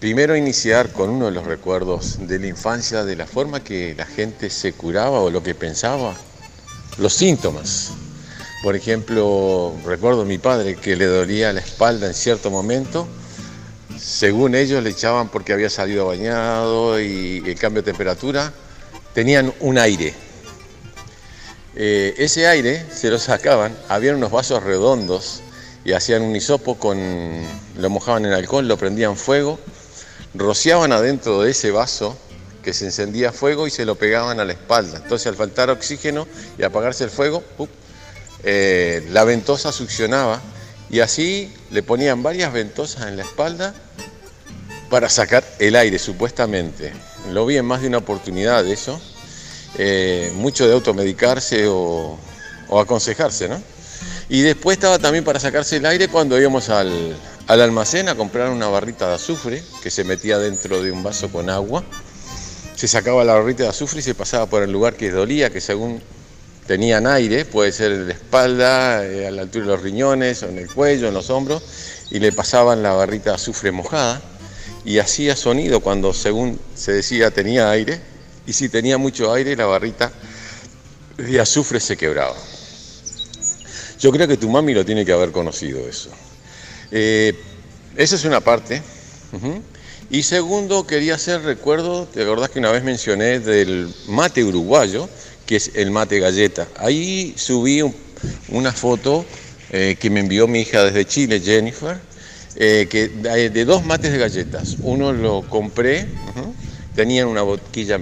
primero iniciar con uno de los recuerdos de la infancia, de la forma que la gente se curaba o lo que pensaba, los síntomas. Por ejemplo, recuerdo a mi padre que le dolía la espalda en cierto momento según ellos le echaban porque había salido bañado y el cambio de temperatura, tenían un aire. Eh, ese aire se lo sacaban, había unos vasos redondos y hacían un hisopo con, lo mojaban en alcohol, lo prendían fuego, rociaban adentro de ese vaso que se encendía fuego y se lo pegaban a la espalda. Entonces al faltar oxígeno y apagarse el fuego, eh, la ventosa succionaba y así le ponían varias ventosas en la espalda para sacar el aire, supuestamente. Lo vi en más de una oportunidad eso. Eh, mucho de automedicarse o, aconsejarse, ¿no? Y después estaba también para sacarse el aire cuando íbamos al, al almacén a comprar una barrita de azufre que se metía dentro de un vaso con agua. Se sacaba la barrita de azufre y se pasaba por el lugar que dolía, que según tenían aire, puede ser en la espalda, eh, a la altura de los riñones, o en el cuello, en los hombros, y le pasaban la barrita de azufre mojada y hacía sonido cuando según se decía tenía aire y si tenía mucho aire la barrita de azufre se quebraba. Yo creo que tu mami lo tiene que haber conocido eso. Eh, esa es una parte. Y segundo, quería hacer recuerdo, ¿te acordás que una vez mencioné del mate uruguayo, que es el mate galleta? Ahí subí una foto eh, que me envió mi hija desde Chile, Jennifer, eh, que de dos mates de galletas. Uno lo compré, tenían una boquilla,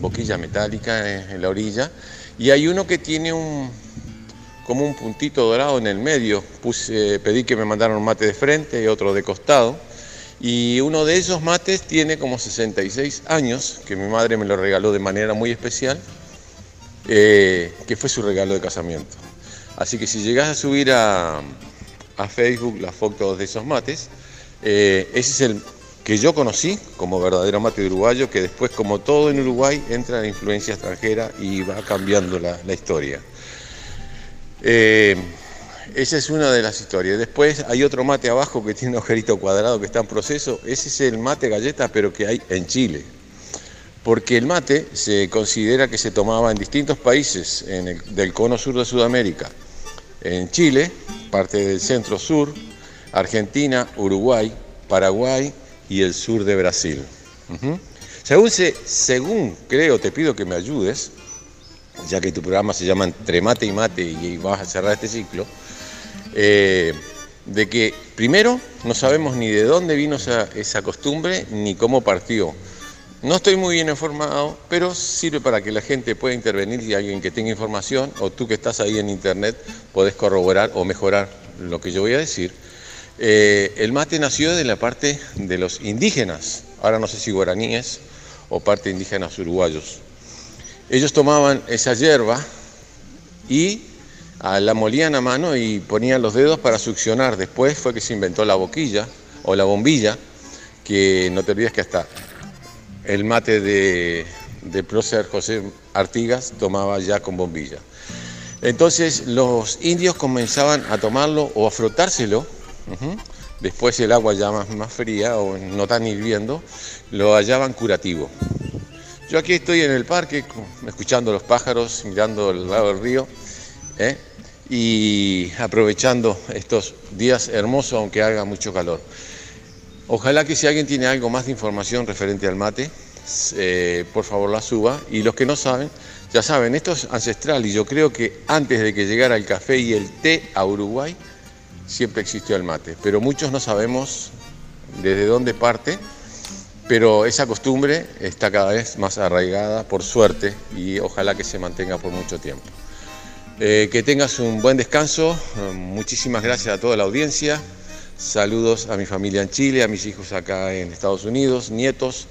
boquilla metálica en la orilla, y hay uno que tiene un como un puntito dorado en el medio. Pedí que me mandaran un mate de frente y otro de costado. Y uno de esos mates tiene como 66 años, que mi madre me lo regaló de manera muy especial, eh, que fue su regalo de casamiento. Así que si llegas a subir a, a Facebook las fotos de esos mates. Eh, ese es el que yo conocí como verdadero mate uruguayo, que después, como todo en Uruguay, entra la influencia extranjera y va cambiando la, historia. Eh, esa es una de las historias. Después hay otro mate abajo que tiene un agujerito cuadrado que está en proceso. Ese es el mate galleta, pero que hay en Chile. Porque el mate se considera que se tomaba en distintos países del cono sur de Sudamérica. En Chile, parte del centro sur, Argentina, Uruguay, Paraguay y el sur de Brasil. según, según creo, te pido que me ayudes, ya que tu programa se llama Entre Mate y Mate y vas a cerrar este ciclo, eh, de que primero no sabemos ni de dónde vino esa, costumbre ni cómo partió. No estoy muy bien informado, pero sirve para que la gente pueda intervenir y alguien que tenga información o tú que estás ahí en internet podés corroborar o mejorar lo que yo voy a decir. Eh, el mate nació de la parte de los indígenas, ahora no sé si guaraníes o parte indígenas uruguayos. Ellos tomaban esa hierba y la molían a mano y ponían los dedos para succionar. Después fue que se inventó la boquilla o la bombilla, que no te olvides que hasta el mate de, de prócer José Artigas tomaba ya con bombilla. Entonces los indios comenzaban a tomarlo o a frotárselo, después el agua ya más, más, fría o no tan hirviendo, lo hallaban curativo. Yo aquí estoy en el parque escuchando los pájaros, mirando el lado del río ¿eh? y aprovechando estos días hermosos aunque haga mucho calor. Ojalá que si alguien tiene algo más de información referente al mate, eh, por favor la suba. Y los que no saben, ya saben, esto es ancestral y yo creo que antes de que llegara el café y el té a Uruguay, siempre existió el mate. Pero muchos no sabemos desde dónde parte pero esa costumbre está cada vez más arraigada, por suerte, y ojalá que se mantenga por mucho tiempo. Eh, que tengas un buen descanso, muchísimas gracias a toda la audiencia, saludos a mi familia en Chile, a mis hijos acá en Estados Unidos, nietos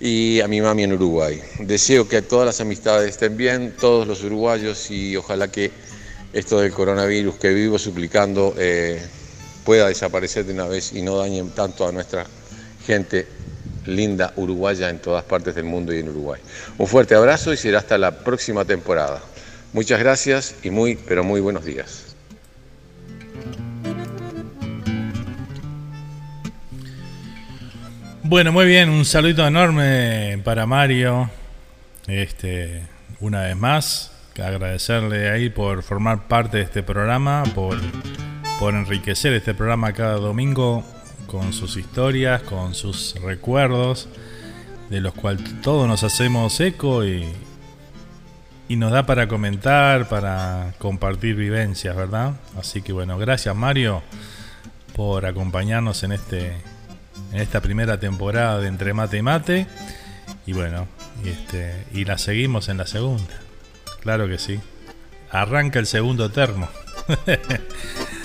y a mi mami en Uruguay. Deseo que todas las amistades estén bien, todos los uruguayos y ojalá que esto del coronavirus que vivo suplicando eh, pueda desaparecer de una vez y no dañen tanto a nuestra gente linda uruguaya en todas partes del mundo y en Uruguay. Un fuerte abrazo y será hasta la próxima temporada. Muchas gracias y muy, pero muy buenos días. Bueno, muy bien, un saludito enorme para Mario. Este, una vez más, agradecerle ahí por formar parte de este programa, por, por enriquecer este programa cada domingo con sus historias, con sus recuerdos, de los cuales todos nos hacemos eco y, y nos da para comentar, para compartir vivencias, ¿verdad? Así que bueno, gracias Mario por acompañarnos en este en esta primera temporada de Entre Mate y Mate. Y bueno, este, y la seguimos en la segunda. Claro que sí. Arranca el segundo termo. [laughs]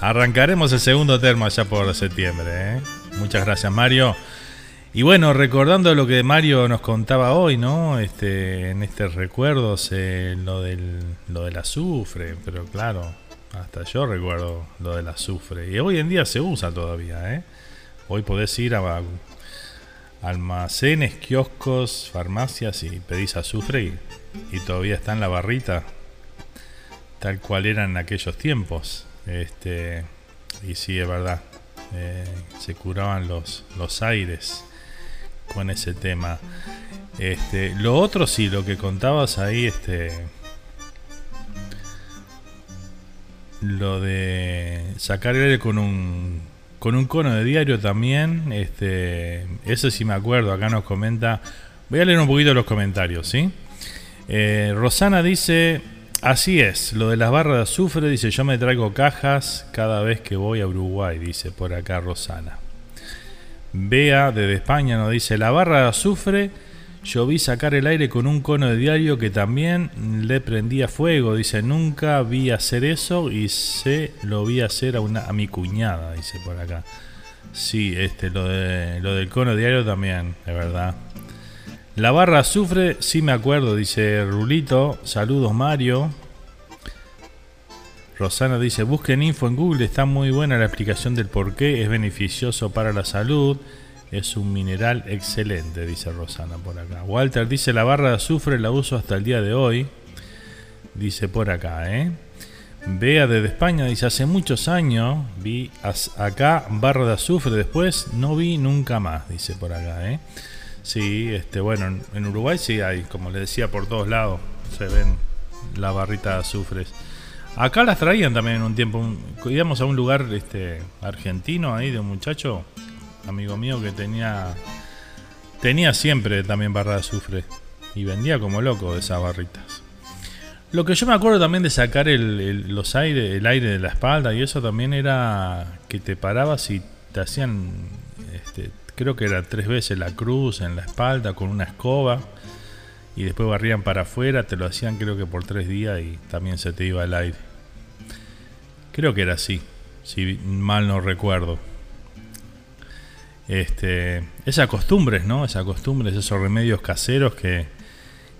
Arrancaremos el segundo termo allá por septiembre. ¿eh? Muchas gracias Mario. Y bueno, recordando lo que Mario nos contaba hoy, ¿no? Este, en este recuerdos, lo, del, lo del azufre, pero claro, hasta yo recuerdo lo del azufre. Y hoy en día se usa todavía, ¿eh? Hoy podés ir a almacenes, kioscos, farmacias y pedís azufre y, todavía está en la barrita, tal cual era en aquellos tiempos. Este, y sí, es verdad, eh, se curaban los, los aires con ese tema. Este, lo otro sí, lo que contabas ahí, este, lo de sacar el aire con un con un cono de diario también. Este, eso sí me acuerdo, acá nos comenta. Voy a leer un poquito los comentarios, ¿sí? Eh, Rosana dice, así es, lo de las barras de azufre, dice, yo me traigo cajas cada vez que voy a Uruguay, dice por acá Rosana. Bea desde España nos dice, la barra de azufre yo vi sacar el aire con un cono de diario que también le prendía fuego. Dice, nunca vi hacer eso y se lo vi hacer a, una, a mi cuñada, dice por acá. Sí, este, lo, de, lo del cono de diario también, es verdad. La barra azufre, sí me acuerdo, dice Rulito. Saludos Mario. Rosana dice, busquen info en Google, está muy buena la explicación del por qué es beneficioso para la salud. Es un mineral excelente, dice Rosana por acá. Walter dice, la barra de azufre la uso hasta el día de hoy. Dice por acá, ¿eh? Bea desde España dice, hace muchos años vi acá barra de azufre, después no vi nunca más, dice por acá, ¿eh? Sí, este, bueno, en Uruguay sí hay, como le decía, por todos lados se ven la barrita de azufres. Acá las traían también en un tiempo, íbamos a un lugar este, argentino ahí de un muchacho amigo mío que tenía tenía siempre también barra de azufre y vendía como loco esas barritas. Lo que yo me acuerdo también de sacar el, los aire, el aire de la espalda y eso también era que te parabas y te hacían, creo que era tres veces la cruz en la espalda con una escoba y después barrían para afuera, te lo hacían creo que por tres días y también se te iba el aire. Creo que era así, si mal no recuerdo. Este, esas costumbres, ¿no? Esas costumbres, esos remedios caseros que,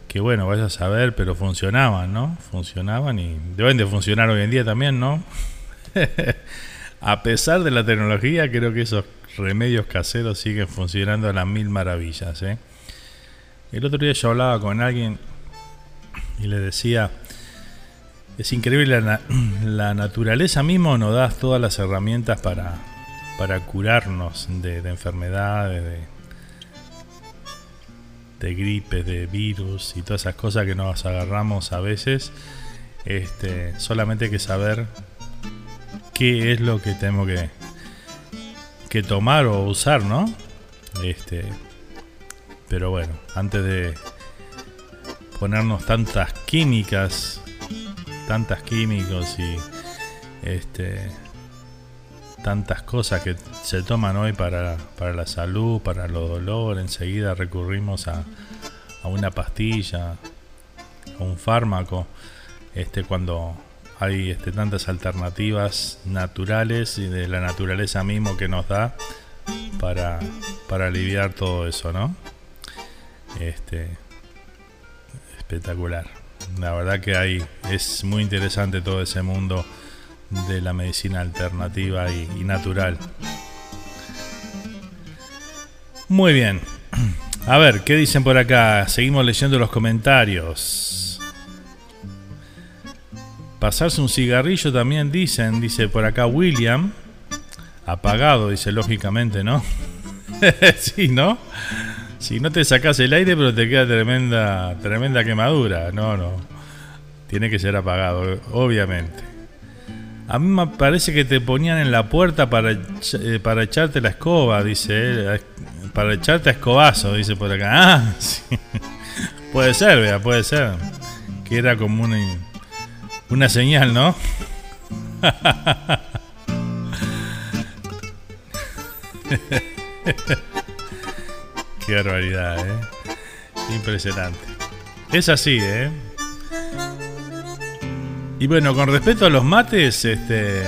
que bueno, vayas a saber, pero funcionaban, ¿no? Funcionaban y deben de funcionar hoy en día también, ¿no? [laughs] a pesar de la tecnología, creo que esos remedios caseros siguen funcionando a las mil maravillas, ¿eh? El otro día yo hablaba con alguien y le decía, es increíble, la, naturaleza mismo nos da todas las herramientas para, para curarnos de, enfermedades, de, de gripes, de virus y todas esas cosas que nos agarramos a veces. Este, solamente hay que saber qué es lo que tenemos que, que tomar o usar, ¿no? Este, pero bueno, antes de ponernos tantas químicas, tantas químicos y este tantas cosas que se toman hoy para, para la salud, para los dolores, enseguida recurrimos a, a una pastilla, a un fármaco, este, cuando hay este, tantas alternativas naturales y de la naturaleza mismo que nos da para, para aliviar todo eso, ¿no? Este, espectacular. La verdad que hay, es muy interesante todo ese mundo de la medicina alternativa y, y natural. Muy bien. A ver, ¿qué dicen por acá? Seguimos leyendo los comentarios. Pasarse un cigarrillo también dicen, dice por acá William. Apagado, dice lógicamente, ¿no? [laughs] sí, ¿no? Si no te sacas el aire, pero te queda tremenda, tremenda quemadura. No, no. Tiene que ser apagado, obviamente. A mí me parece que te ponían en la puerta para, eh, para echarte la escoba, dice él. Para echarte a escobazo, dice por acá. [laughs] Ah, sí. Puede ser, vea, puede ser. Que era como una, una señal, ¿no? [laughs] Qué barbaridad, ¿eh? Impresionante. Es así, ¿eh? Y bueno, con respecto a los mates, este...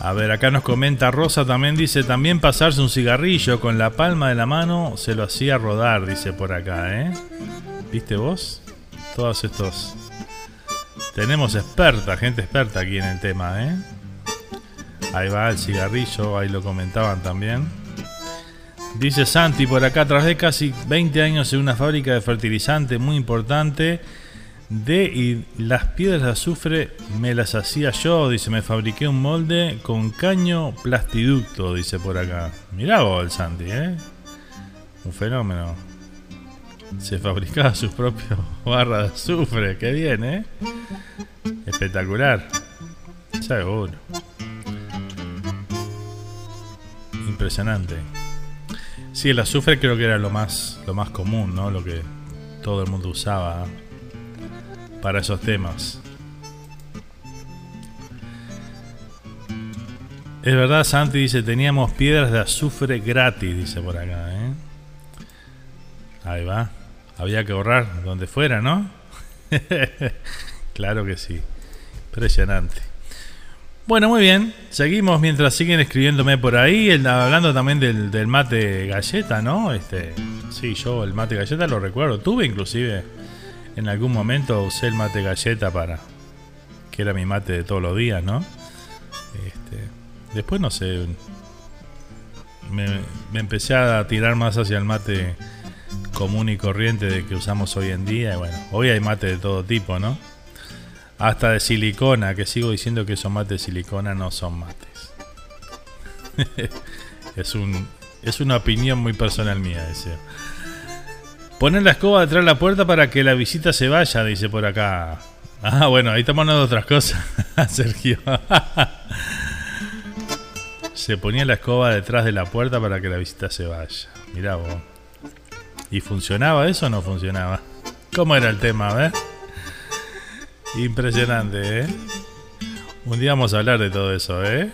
A ver, acá nos comenta Rosa también, dice, también pasarse un cigarrillo con la palma de la mano se lo hacía rodar, dice por acá, ¿eh? ¿Viste vos? Todos estos... Tenemos experta, gente experta aquí en el tema, ¿eh? Ahí va el cigarrillo, ahí lo comentaban también. Dice Santi por acá, tras de casi 20 años en una fábrica de fertilizante muy importante, de y las piedras de azufre me las hacía yo, dice, me fabriqué un molde con caño plastiducto, dice por acá. Mirá vos el Santi, ¿eh? Un fenómeno. Se fabricaba sus propios [laughs] barras de azufre, qué bien, ¿eh? Espectacular. Seguro. Impresionante. Sí, el azufre creo que era lo más, lo más común, ¿no? Lo que todo el mundo usaba para esos temas. Es verdad, Santi dice, teníamos piedras de azufre gratis, dice por acá, ¿eh? Ahí va. Había que ahorrar donde fuera, ¿no? [laughs] claro que sí. Impresionante. Bueno, muy bien. Seguimos mientras siguen escribiéndome por ahí. hablando también del, del, mate galleta, ¿no? Este, sí, yo el mate galleta lo recuerdo. Tuve inclusive en algún momento usé el mate galleta para que era mi mate de todos los días, ¿no? Este, después no sé. Me, me empecé a tirar más hacia el mate común y corriente de que usamos hoy en día. Y bueno, hoy hay mate de todo tipo, ¿no? Hasta de silicona, que sigo diciendo que esos mates de silicona no son mates. [laughs] es, un, es una opinión muy personal mía, deseo. Poner la escoba detrás de la puerta para que la visita se vaya, dice por acá. Ah, bueno, ahí estamos hablando de otras cosas, [laughs] Sergio. se ponía la escoba detrás de la puerta para que la visita se vaya. Mirá vos. ¿Y funcionaba eso o no funcionaba? ¿Cómo era el tema, ver? Impresionante, ¿eh? Un día vamos a hablar de todo eso, ¿eh?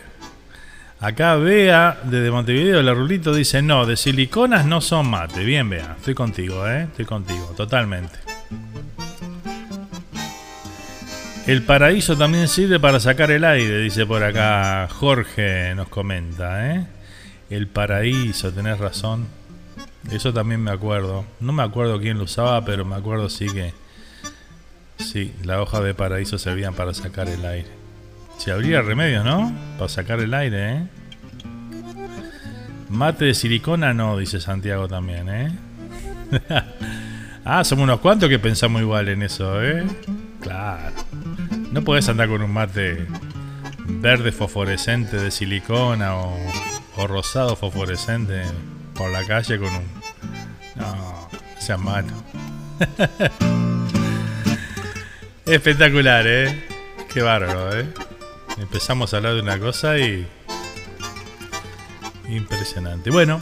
Acá Bea, desde Montevideo, la Rulito dice, no, de siliconas no son mate. Bien, Bea, estoy contigo, ¿eh? Estoy contigo, totalmente. El paraíso también sirve para sacar el aire, dice por acá Jorge, nos comenta, ¿eh? El paraíso, tenés razón. Eso también me acuerdo. No me acuerdo quién lo usaba, pero me acuerdo sí que Sí, la hoja de paraíso servían para sacar el aire. Si habría remedio, ¿no? Para sacar el aire, ¿eh? Mate de silicona no, dice Santiago también, ¿eh? [laughs] ah, somos unos cuantos que pensamos igual en eso, ¿eh? Claro. No podés andar con un mate verde fosforescente de silicona o, o rosado fosforescente por la calle con un... No, sea mano. [laughs] Espectacular, ¿eh? Qué bárbaro, ¿eh? Empezamos a hablar de una cosa y... Impresionante. Bueno.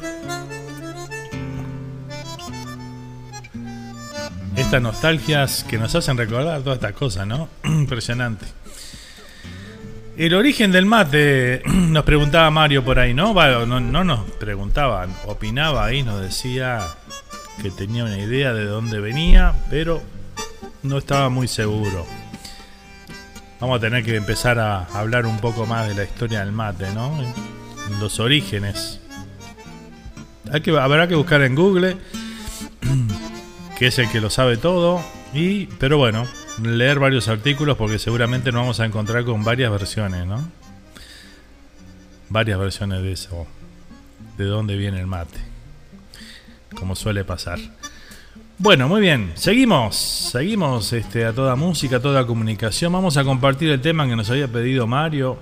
Estas nostalgias que nos hacen recordar todas estas cosas, ¿no? [clears throat] Impresionante. El origen del mate, [clears throat] nos preguntaba Mario por ahí, ¿no? no, no nos preguntaban, opinaba ahí, nos decía que tenía una idea de dónde venía, pero no estaba muy seguro. Vamos a tener que empezar a hablar un poco más de la historia del mate, ¿no? Los orígenes. Hay que, habrá que buscar en Google, [clears throat] que es el que lo sabe todo. Y, pero bueno, leer varios artículos porque seguramente nos vamos a encontrar con varias versiones, ¿no? Varias versiones de eso. De dónde viene el mate. Como suele pasar. Bueno, muy bien. Seguimos. Seguimos este, a toda música, a toda comunicación. Vamos a compartir el tema que nos había pedido Mario.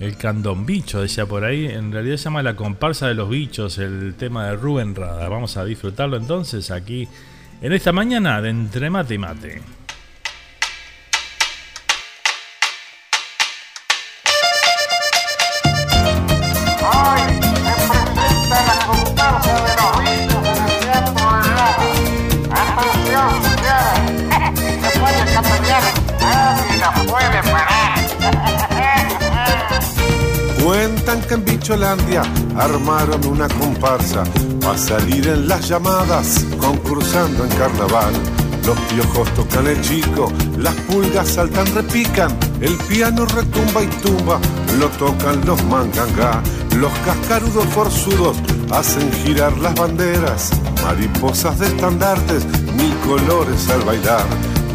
El candombicho, decía por ahí. En realidad se llama La comparsa de los bichos, el tema de Rubén Rada. Vamos a disfrutarlo entonces aquí en esta mañana de Entre Mate y Mate. Cuentan que en Bicholandia armaron una comparsa para salir en las llamadas concursando en carnaval. Los piojos tocan el chico, las pulgas saltan, repican, el piano retumba y tumba, lo tocan los mangangá, los cascarudos forzudos hacen girar las banderas, mariposas de estandartes, mil colores al bailar,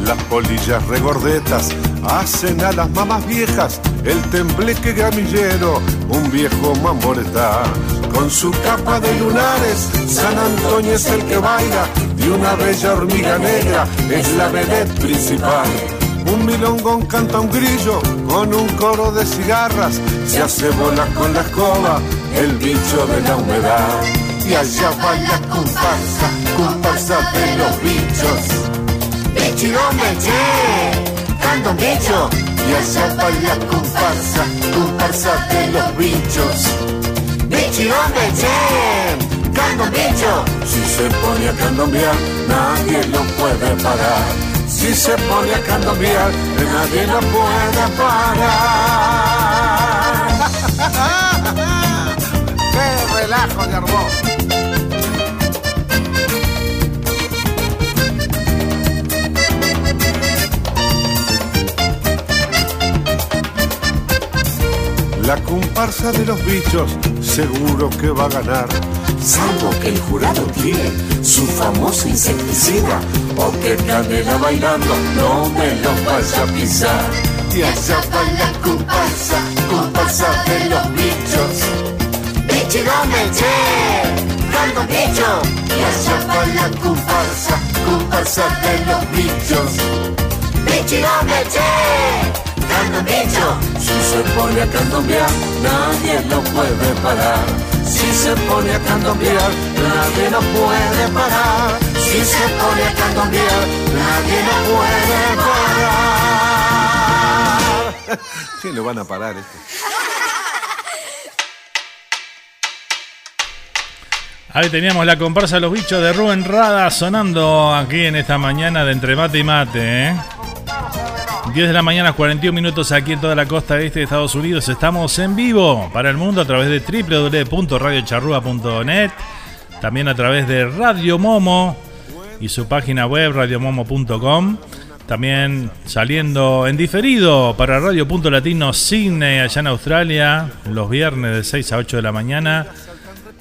las polillas regordetas hacen a las mamás viejas el tembleque gamillero, un viejo mamboretá. Con su capa de lunares, San Antonio es el que baila, y una bella hormiga negra es la vedette principal. Un milongón canta un grillo con un coro de cigarras, se hace bola con la escoba, el bicho de la humedad. Y allá va la comparsa, comparsa de los bichos. Bicho, meche, canta un bicho y allá va la comparsa, comparsa de los bichos. Bicho, meche, canta un bicho. Si se pone a candombear, nadie lo puede parar. Si se pone a candombear, nadie lo puede parar. [laughs] ¡Qué relajo de! La comparsa de los bichos seguro que va a ganar. Salvo que el jurado tiene su famoso insecticida o que Canela bailando no me lo vaya a pisar. Y allá va la comparsa, comparsa de los bichos. Bicho meche, canta un bicho. Y allá va la comparsa, comparsa de los bichos. Bicho meche Si se pone a candombear, nadie lo puede parar. Si se pone a candombear, nadie lo puede parar. Si se pone a candombear, nadie lo puede parar. Sí, lo van a parar este. Ahí teníamos la comparsa de los bichos de Rubén Rada sonando aquí en esta mañana de entre mate y mate. ¿eh? 10 de la mañana, 41 minutos aquí en toda la costa este de Estados Unidos. Estamos en vivo para el mundo a través de www.radiocharrua.net, también a través de Radio Momo y su página web radiomomo.com. También saliendo en diferido para Radio Punto Latino Sydney allá en Australia, los viernes de 6 a 8 de la mañana.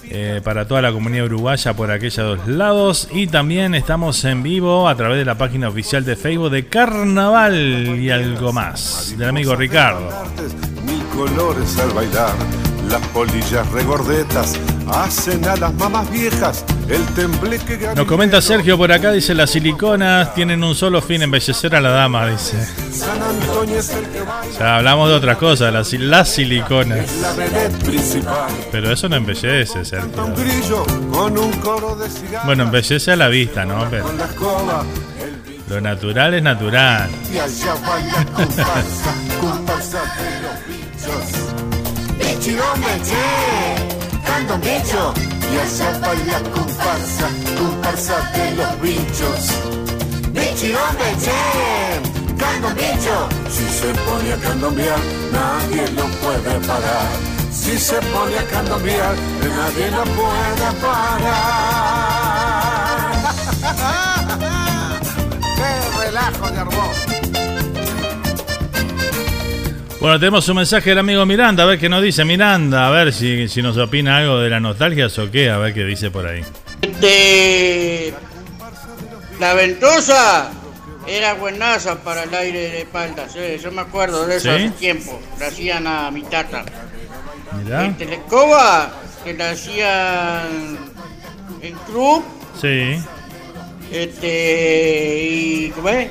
Eh, para toda la comunidad uruguaya por aquellos dos lados. Y también estamos en vivo a través de la página oficial de Facebook de Carnaval y algo más, del amigo Ricardo. Colores al bailar, las polillas regordetas hacen a las mamás viejas el tembleque Nos comenta Sergio por acá, dice las siliconas tienen un solo fin, embellecer a la dama, dice. San Antonio es el que baila. Ya hablamos de otras cosas, las, las siliconas. Pero eso no embellece, Sergio. Bueno, embellece a la vista, ¿no? Pero lo natural es natural. Un bicho. Y allá va la comparsa, comparsa de los bichos. Bicho meche, candombicho. Si se pone a candombiar, nadie lo puede parar. Si se pone a candombiar, nadie lo puede parar. [laughs] ¡Qué relajo de hermoso! Bueno, tenemos un mensaje del amigo Miranda, a ver qué nos dice Miranda, a ver si, si nos opina algo de la nostalgia o qué, a ver qué dice por ahí. De la ventosa era buenaza para el aire de espaldas, eh, yo me acuerdo de eso ¿Sí? hace tiempo, la hacían a mi tata. Mirá. Este, la escoba que la hacían en club, Sí. este, y, ¿cómo es?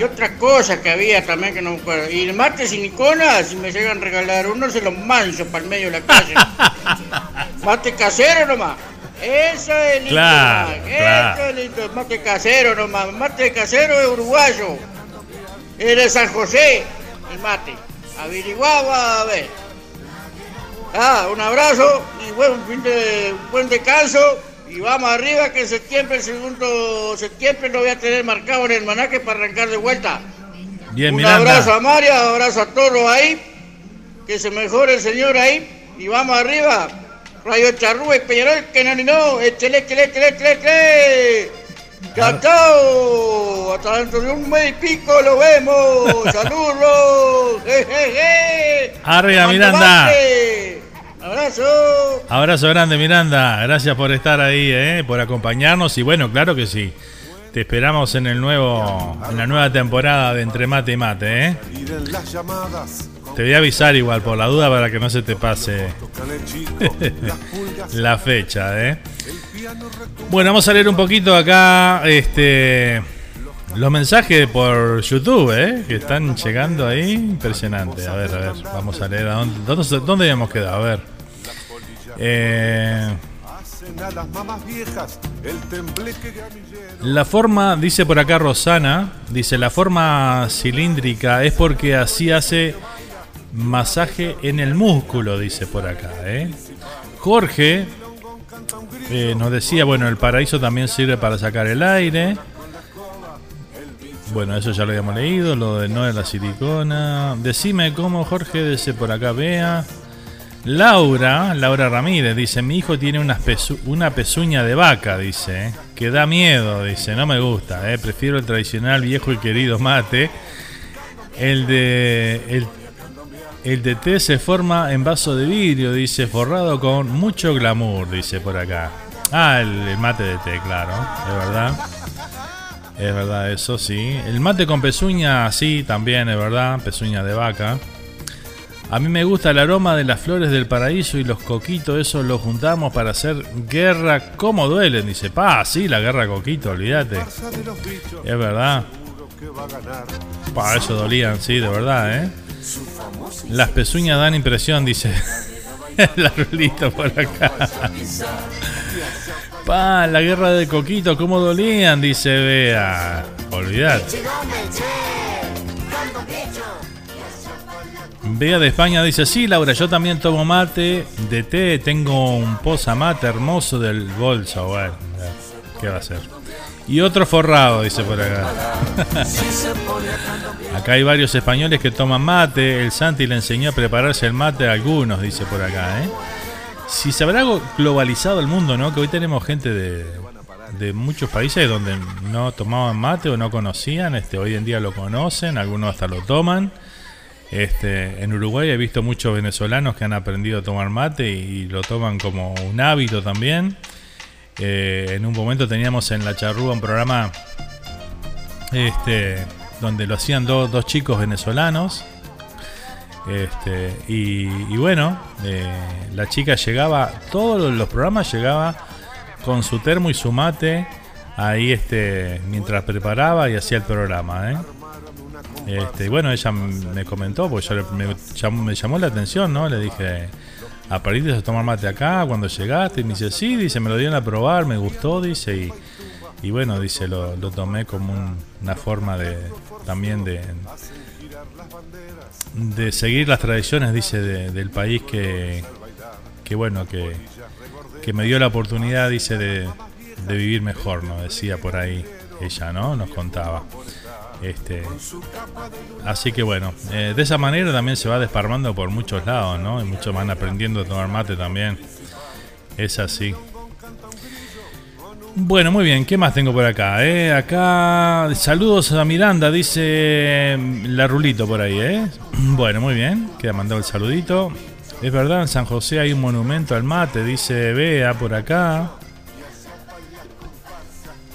Y otra cosa que había también que no me acuerdo. Y el mate sin icona, si me llegan a regalar uno, se los mancho para el medio de la calle. [laughs] mate casero nomás. Eso es lindo, Claro. Eso es lindo, mate casero nomás. Mate casero es uruguayo. Es de San José, el mate. Averiguaba, a ver. Ah, un abrazo y buen fin de buen descanso. Y vamos arriba que en septiembre, el segundo septiembre lo voy a tener marcado en el manaque para arrancar de vuelta. Bien, un Miranda. abrazo a María, abrazo a todos ahí. Que se mejore el señor ahí. Y vamos arriba. Radio Charrúa Peñarol, que no ni no. Échale, échale, échale, échale. Chao. Hasta dentro de un mes y pico lo vemos. [laughs] Saludos. Arriba, Miranda. mate. Abrazo. Abrazo grande, Miranda. Gracias por estar ahí, eh, por acompañarnos. Y bueno, claro que sí. Te esperamos en el nuevo, en la nueva temporada de Entre Mate y Mate, eh. Te voy a avisar igual por la duda para que no se te pase [laughs] la fecha, eh. Bueno, vamos a leer un poquito acá, este, los mensajes por YouTube, eh, que están llegando ahí, impresionante. A ver, a ver, vamos a leer a dónde, dónde, habíamos quedado, a ver. Eh. La forma, dice por acá Rosana, dice la forma cilíndrica es porque así hace masaje en el músculo, dice por acá. ¿eh? Jorge eh, nos decía, bueno, el paraíso también sirve para sacar el aire. Bueno, eso ya lo habíamos leído, lo de no de la silicona. Decime cómo, Jorge, dice por acá, vea. Laura, Laura Ramírez, dice, mi hijo tiene una, pezu- una pezuña de vaca, dice, ¿eh? que da miedo, dice, no me gusta, ¿eh? prefiero el tradicional viejo y querido mate. El de, el, de té se forma en vaso de vidrio, dice, forrado con mucho glamour, dice por acá. Ah, el, el mate de té, claro, es verdad. Es verdad, eso sí. El mate con pezuña, sí, también es verdad, pezuña de vaca. A mí me gusta el aroma de las flores del paraíso y los coquitos, eso lo juntamos para hacer guerra como duelen. Dice, pa, sí, la guerra coquito, olvídate. Es verdad. Pa, eso dolían, sí, de verdad, ¿eh? Las pezuñas dan impresión, dice. [laughs] la Rulito por acá. Pa, la guerra de coquito, cómo dolían, dice Bea. Olvídate. Bea de España dice, sí, Laura, yo también tomo mate de té, tengo un posa mate hermoso del bolso. Bueno, ¿qué va a ser? Y otro forrado, dice por acá. [laughs] acá hay varios españoles que toman mate, el Santi le enseñó a prepararse el mate a algunos, dice por acá. ¿eh? Si se habrá globalizado el mundo, ¿no? Que hoy tenemos gente de, muchos países donde no tomaban mate o no conocían, este, hoy en día lo conocen, algunos hasta lo toman. Este, en Uruguay he visto muchos venezolanos que han aprendido a tomar mate y lo toman como un hábito también. Eh, en un momento teníamos en La Charrúa un programa este, donde lo hacían do- dos chicos venezolanos. Este, y, bueno, eh, la chica llegaba, todos los programas llegaba con su termo y su mate ahí este, mientras preparaba y hacía el programa. ¿eh? Este, y bueno, ella me comentó, porque yo me, llam- me llamó la atención, ¿no? Le dije, ¿aprendiste a tomar mate acá cuando llegaste? Y me dice, sí, dice, me lo dieron a probar, me gustó, dice, y, y bueno, dice, lo, lo tomé como un- una forma de también de, de seguir las tradiciones, dice, de- del país que, que bueno, que, que me dio la oportunidad, dice, de, de vivir mejor, ¿no? Decía por ahí ella, ¿no? Nos contaba. Este, así que bueno, eh, de esa manera también se va desparmando por muchos lados, ¿no? Y muchos van aprendiendo a tomar mate también. Es así. Bueno, muy bien, ¿qué más tengo por acá? Eh? Acá, saludos a Miranda, dice mm, la Rulito por ahí, ¿eh? [clears throat] Bueno, muy bien, queda mandado el saludito. Es verdad, en San José hay un monumento al mate, dice Bea por acá.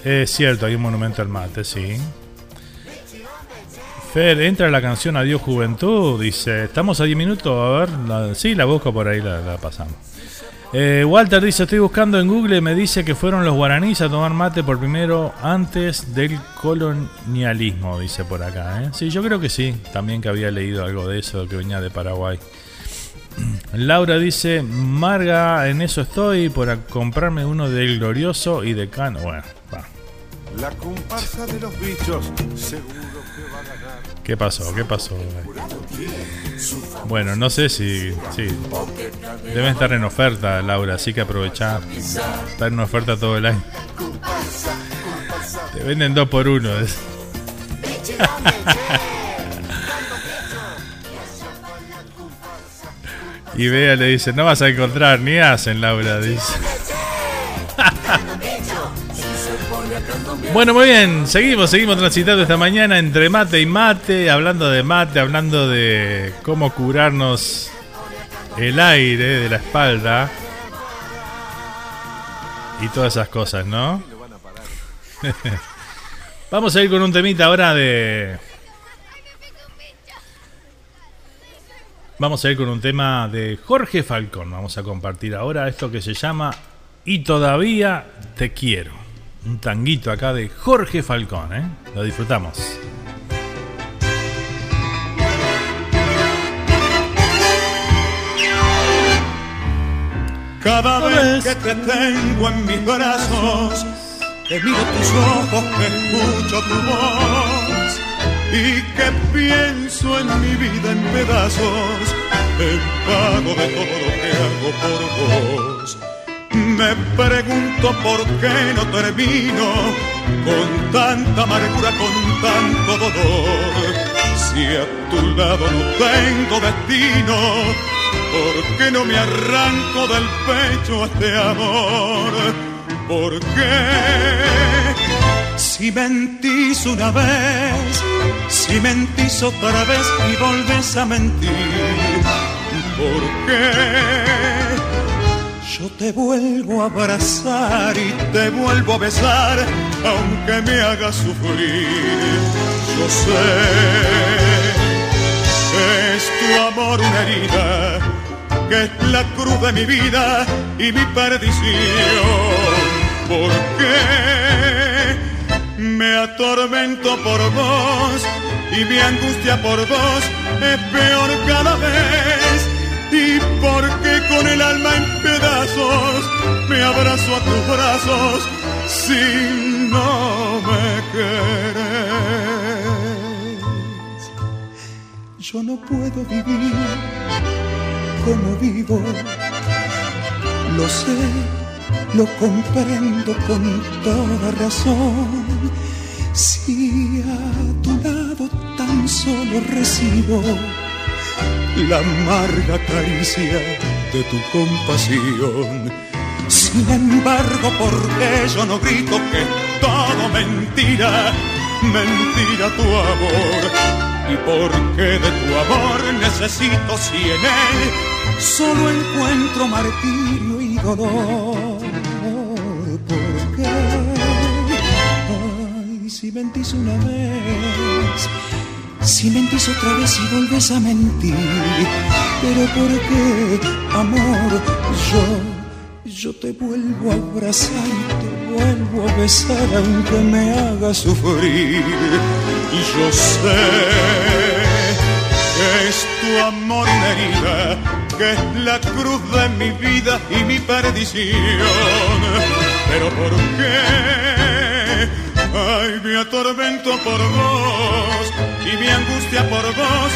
Es cierto, hay un monumento al mate, sí. Fer, entra la canción Adiós Juventud, dice, estamos a 10 minutos, a ver, sí, la busco por ahí, la pasamos. Eh, Walter dice, estoy buscando en Google, me dice que fueron los guaraníes a tomar mate por primero antes del colonialismo, dice por acá. ¿eh? Sí, yo creo que sí, también que había leído algo de eso, que venía de Paraguay. [clears throat] Laura dice, Marga, en eso estoy por comprarme uno del glorioso y de cano. Bueno, va. La comparsa de los bichos, ¿Qué pasó? ¿Qué pasó? Bueno, no sé si. Sí. Deben estar en oferta, Laura, así que aprovechá. Está en oferta todo el año. Te venden dos por uno. [laughs] y Bea le dice: No vas a encontrar, ni hacen, Laura, dice. [laughs] Bueno, muy bien, seguimos, seguimos transitando esta mañana entre mate y mate, hablando de mate, hablando de cómo curarnos el aire de la espalda y todas esas cosas, ¿no? [laughs] Vamos a ir con un temita ahora de... Vamos a ir con un tema de Jorge Falcón. Vamos a compartir ahora esto que se llama Y todavía te quiero un tanguito acá de Jorge Falcón, ¿eh? Lo disfrutamos. Cada vez que te tengo en mis brazos, que miro tus ojos, que escucho tu voz y que pienso en mi vida en pedazos, en pago de todo lo que hago por vos me pregunto por qué no termino con tanta amargura, con tanto dolor. Si a tu lado no tengo destino, ¿por qué no me arranco del pecho este amor? ¿Por qué? Si mentís una vez, si mentís otra vez y volves a mentir, ¿por qué? Yo te vuelvo a abrazar y te vuelvo a besar, aunque me haga sufrir. Yo sé es tu amor una herida, que es la cruz de mi vida y mi perdición. ¿Por qué me atormento por vos y mi angustia por vos es peor cada vez? Y porque con el alma en pedazos me abrazo a tus brazos si no me querés. Yo no puedo vivir como vivo, lo sé, lo comprendo con toda razón. Si a tu lado tan solo recibo la amarga caricia de tu compasión. Sin embargo, porque yo no grito que todo mentira, mentira tu amor. Y porque de tu amor necesito si en él solo encuentro martirio y dolor. ¿Por qué? Ay, si mentís una vez si mentís otra vez y vuelves a mentir, pero ¿por qué, amor? Yo, yo te vuelvo a abrazar y te vuelvo a besar aunque me haga sufrir. Yo sé que es tu amor una herida, que es la cruz de mi vida y mi perdición. Pero ¿por qué? Ay, me atormento por vos y mi angustia por vos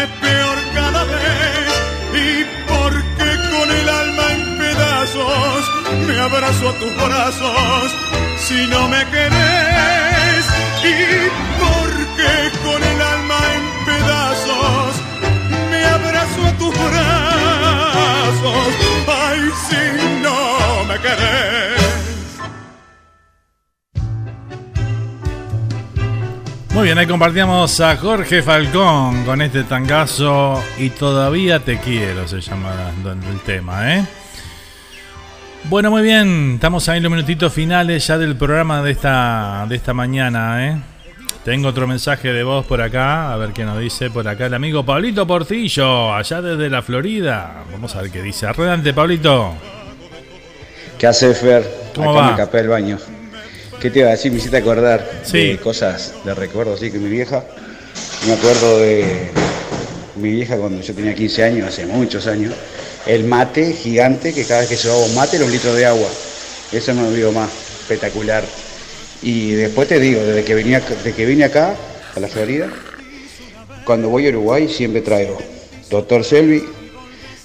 es peor cada vez. Y porque con el alma en pedazos me abrazo a tus brazos si no me querés. Y porque que con el alma en pedazos me abrazo a tus brazos. Ay, si no me querés. Muy bien, ahí compartíamos a Jorge Falcón con este tangazo y todavía te quiero, se llama el tema, ¿eh? Bueno, muy bien, estamos ahí en los minutitos finales ya del programa de esta, de esta mañana, ¿eh? Tengo otro mensaje de voz por acá, a ver qué nos dice por acá el amigo Pablito Portillo, allá desde la Florida. Vamos a ver qué dice. Adelante, Pablito. ¿Qué hace Fer? ¿Cómo acá va? me escapé del baño. ¿Qué te iba a decir? Me hiciste acordar Sí. de cosas, de recuerdos, así que mi vieja. Me acuerdo de mi vieja cuando yo tenía 15 años, hace muchos años. El mate gigante, que cada vez que llevaba un mate era un litro de agua. Eso no me olvido más. Espectacular. Y después te digo, desde que, venía, desde que vine acá, a la Florida, cuando voy a Uruguay siempre traigo Doctor Selvi,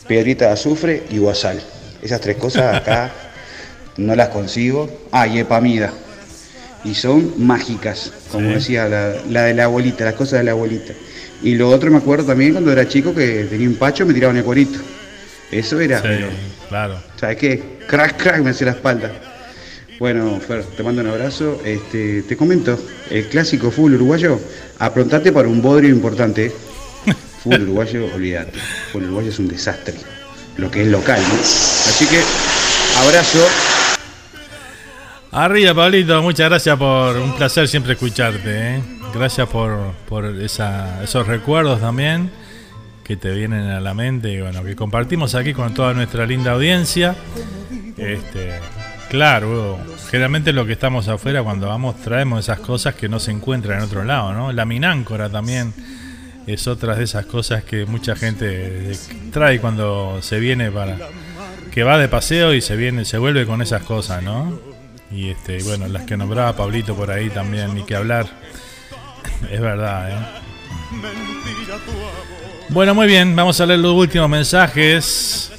piedrita de azufre y guasal. Esas tres cosas acá [laughs] no las consigo. Ah, y epamida. Y son mágicas, como Sí. decía la, la de la abuelita, las cosas de la abuelita. Y lo otro me acuerdo también cuando era chico que tenía un pacho me tiraban el cuerito. Eso era, Sí, pero, claro. ¿sabes qué? Crack, crack, me hacía la espalda. Bueno, Fer, te mando un abrazo. Este, te comento, el clásico fútbol uruguayo, aprontate para un bodrio importante. [laughs] Fútbol uruguayo, olvídate. Fútbol uruguayo es un desastre. Lo que es local, ¿no? Así que, abrazo. Arriba, Pablito, muchas gracias por un placer siempre escucharte. ¿eh? Gracias por, por esa- esos recuerdos también que te vienen a la mente y bueno, que compartimos aquí con toda nuestra linda audiencia. Este, claro, generalmente lo que estamos afuera cuando vamos traemos esas cosas que no se encuentran en otro lado, ¿no? La mináncora también es otra de esas cosas que mucha gente trae cuando se viene para que va de paseo y se viene, se vuelve con esas cosas, ¿no? Y este, bueno, las que nombraba Pablito por ahí también, ni que hablar. Es verdad, ¿eh? Bueno, muy bien, vamos a leer los últimos mensajes.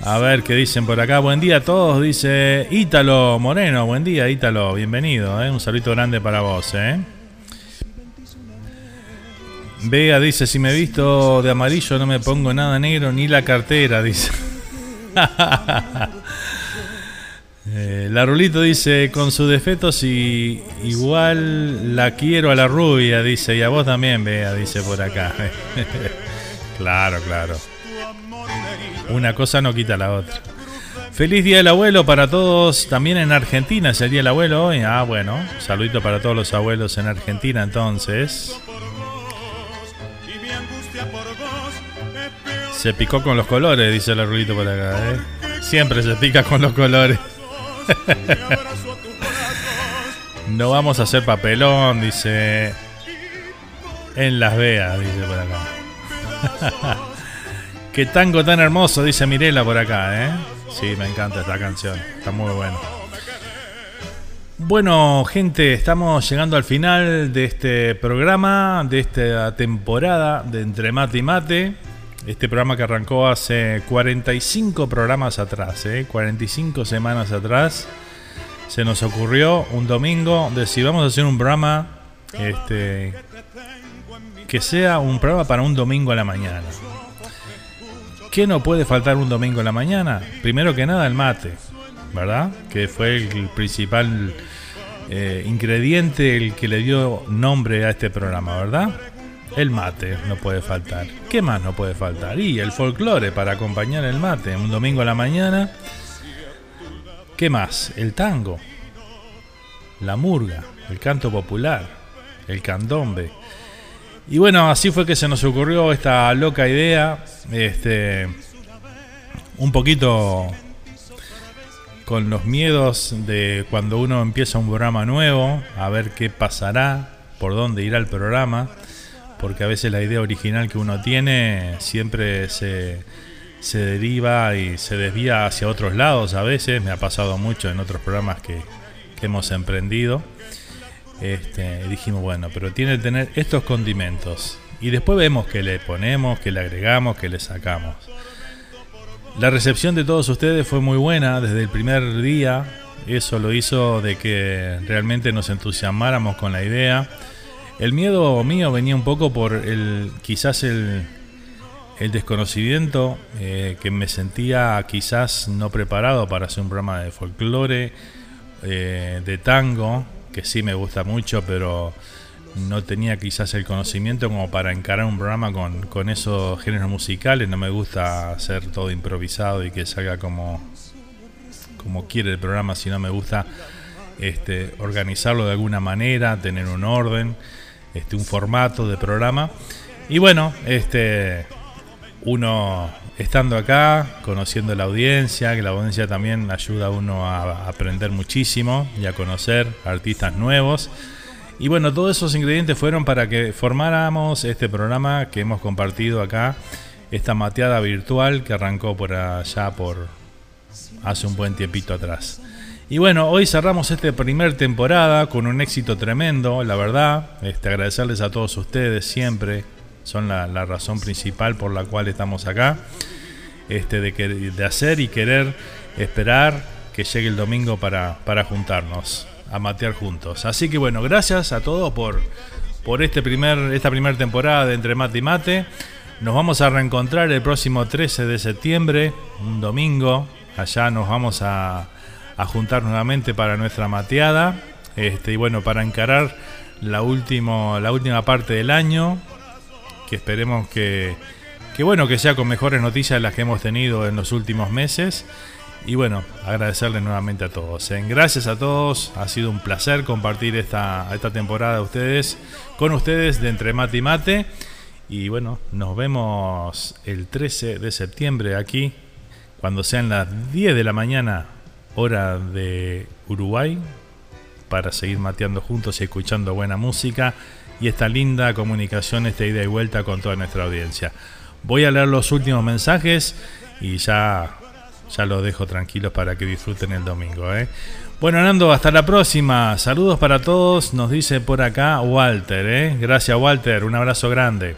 A ver qué dicen por acá. Buen día a todos, dice Ítalo Moreno. Buen día, Ítalo. Bienvenido, ¿eh? Un saludo grande para vos, ¿eh? Vega dice, si me visto de amarillo no me pongo nada negro ni la cartera, dice. [laughs] Eh, la Rulito dice, con sus defectos y igual la quiero a la rubia, dice, y a vos también, Vega, dice por acá. [laughs] claro, claro. Una cosa no quita la otra. Feliz Día del Abuelo para todos, también en Argentina es el Día del Abuelo hoy. Ah, bueno, saludito para todos los abuelos en Argentina entonces. Se picó con los colores, dice la Rulito por acá, ¿eh? Siempre se pica con los colores. No vamos a hacer papelón, dice. En Las Vegas, dice por acá. [laughs] Qué tango tan hermoso, dice Mirela por acá, ¿eh? Sí, me encanta esta canción, está muy bueno. Bueno, gente, estamos llegando al final de este programa, de esta temporada de Entre Mate y Mate. Este programa que arrancó hace 45 programas atrás, ¿eh? 45 semanas atrás. Se nos ocurrió un domingo de si vamos a hacer un programa este, que sea un programa para un domingo a la mañana. ¿Qué no puede faltar un domingo a la mañana? Primero que nada el mate, ¿verdad? Que fue el principal eh, ingrediente, el que le dio nombre a este programa, ¿verdad? El mate no puede faltar. ¿Qué más no puede faltar? Y el folclore para acompañar el mate. Un domingo a la mañana. ¿Qué más? El tango. La murga. El canto popular. El candombe. Y bueno, así fue que se nos ocurrió esta loca idea. Este. Un poquito con los miedos de cuando uno empieza un programa nuevo, a ver qué pasará, por dónde irá el programa porque a veces la idea original que uno tiene siempre se, se deriva y se desvía hacia otros lados a veces, me ha pasado mucho en otros programas que, que hemos emprendido. Este, dijimos, bueno, pero tiene que tener estos condimentos. Y después vemos que le ponemos, que le agregamos, que le sacamos. La recepción de todos ustedes fue muy buena desde el primer día. eso lo hizo de que realmente nos entusiasmáramos con la idea. El miedo mío venía un poco por el quizás el, el desconocimiento, eh, que me sentía quizás no preparado para hacer un programa de folclore, eh, de tango, que sí me gusta mucho, pero no tenía quizás el conocimiento como para encarar un programa con, con esos géneros musicales. No me gusta hacer todo improvisado y que salga como, como quiere el programa, sino me gusta este, organizarlo de alguna manera, tener un orden, este, un formato de programa. Y bueno, este, uno estando acá, conociendo la audiencia, que la audiencia también ayuda a uno a aprender muchísimo y a conocer artistas nuevos. Y bueno, todos esos ingredientes fueron para que formáramos este programa que hemos compartido acá, esta mateada virtual que arrancó por allá por hace un buen tiempito atrás. Y bueno, hoy cerramos esta primer temporada con un éxito tremendo, la verdad. Este, agradecerles a todos ustedes siempre, son la, razón principal por la cual estamos acá. Este, de, de hacer y querer esperar que llegue el domingo para, para juntarnos a matear juntos. Así que bueno, gracias a todos por, por este primer, esta primera temporada de Entre Mate y Mate. Nos vamos a reencontrar el próximo 13 de septiembre, un domingo. Allá nos vamos a, a juntar nuevamente para nuestra mateada. Este, y bueno, para encarar la, último, la última parte del año, que esperemos que, que, bueno, que sea con mejores noticias de las que hemos tenido en los últimos meses. Y bueno, agradecerles nuevamente a todos. ¿eh? Gracias a todos, ha sido un placer compartir esta, esta temporada de ustedes, con ustedes de Entre Mate y Mate. Y bueno, nos vemos el 13 de septiembre aquí, cuando sean las 10 de la mañana, hora de Uruguay, para seguir mateando juntos y escuchando buena música y esta linda comunicación, esta ida y vuelta con toda nuestra audiencia. Voy a leer los últimos mensajes y ya ya los dejo tranquilos para que disfruten el domingo. ¿eh? Bueno, Nando, hasta la próxima. Saludos para todos, nos dice por acá Walter. ¿eh? Gracias, Walter. Un abrazo grande.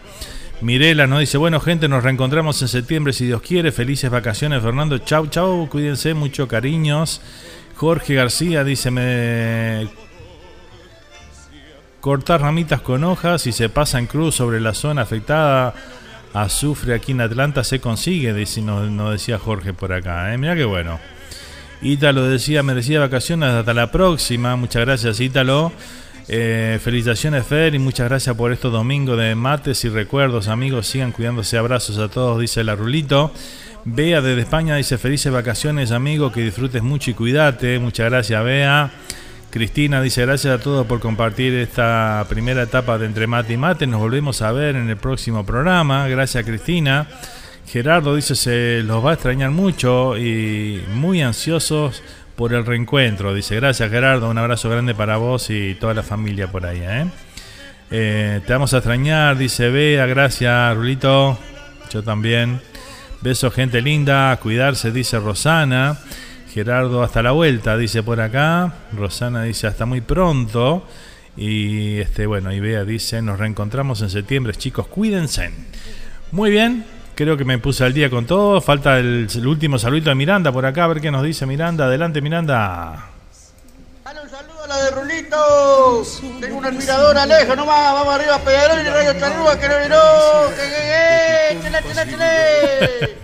Mirela nos dice, bueno gente, nos reencontramos en septiembre si Dios quiere. Felices vacaciones, Fernando. Chau, chau. Cuídense, mucho cariños. Jorge García dice, me... Cortar ramitas con hojas y se pasa en cruz sobre la zona afectada azufre aquí en Atlanta se consigue, nos, decía Jorge por acá. ¿eh? Mira qué bueno. Ítalo decía, merecía vacaciones, hasta la próxima. Muchas gracias, Ítalo. Eh, felicitaciones, Fer, y muchas gracias por estos domingos de mates y recuerdos, amigos. Sigan cuidándose. Abrazos a todos, dice la Rulito. Bea desde España dice: Felices vacaciones, amigo. Que disfrutes mucho y cuídate. Muchas gracias, Bea. Cristina dice gracias a todos por compartir esta primera etapa de Entre Mate y Mate. Nos volvemos a ver en el próximo programa. Gracias Cristina. Gerardo dice se los va a extrañar mucho y muy ansiosos por el reencuentro. Dice gracias Gerardo, un abrazo grande para vos y toda la familia por ahí. ¿eh? Eh, te vamos a extrañar, dice Bea, gracias Rulito. Yo también. Besos gente linda, cuidarse, dice Rosana. Gerardo, hasta la vuelta, dice por acá. Rosana dice, hasta muy pronto. Y este, bueno, y Bea dice, nos reencontramos en septiembre, chicos, cuídense. Muy bien, creo que me puse al día con todo. Falta el, último saludito de Miranda por acá, a ver qué nos dice Miranda. Adelante, Miranda. Dale un saludo a la de Rulito. Tengo un admirador Alejo nomás. Vamos arriba, Pedro y Radio Charrúa, que no, que, que, chile, chile, chile.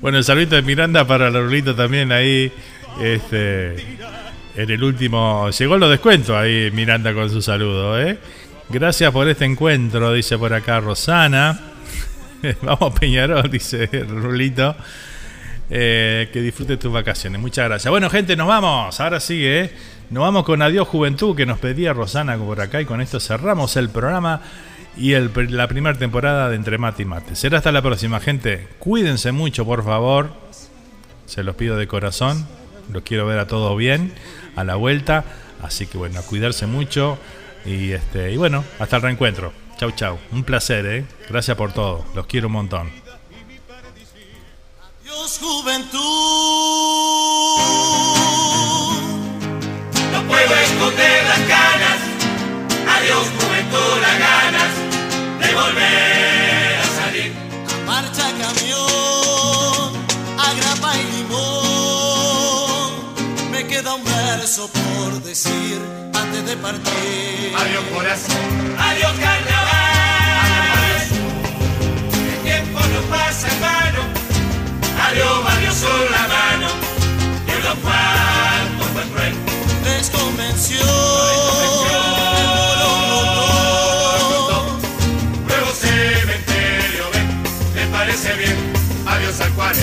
Bueno, el saludito de Miranda para Lorlito también ahí. Este, en el último. Llegó los descuentos ahí Miranda con su saludo, ¿eh? Gracias por este encuentro, dice por acá Rosana. [laughs] Vamos Peñarol, dice Rulito. Eh, que disfrute tus vacaciones. Muchas gracias. Bueno, gente, nos vamos. Ahora sí, ¿eh? Nos vamos con Adiós Juventud que nos pedía Rosana por acá y con esto cerramos el programa y la primera temporada de Entre Mate y Mate. Será hasta la próxima, gente. Cuídense mucho, por favor. Se los pido de corazón. Los quiero ver a todos bien, a la vuelta. Así que bueno, cuidarse mucho. Y, este, y bueno, hasta el reencuentro. Chau, chau. Un placer, ¿eh? Gracias por todo. Los quiero un montón. Adiós, juventud. No puedo esconder las ganas. Adiós, juventud, las ganas volver a salir. A marcha camión, a grapa y limón, me queda un verso por decir antes de partir. Adiós corazón, adiós carnaval. Pasa en vano. Adiós, adiós son la mano. Y en los cuantos fue cruel. Desconvenció. Nuevo cementerio, ven, me parece bien. Adiós al cual.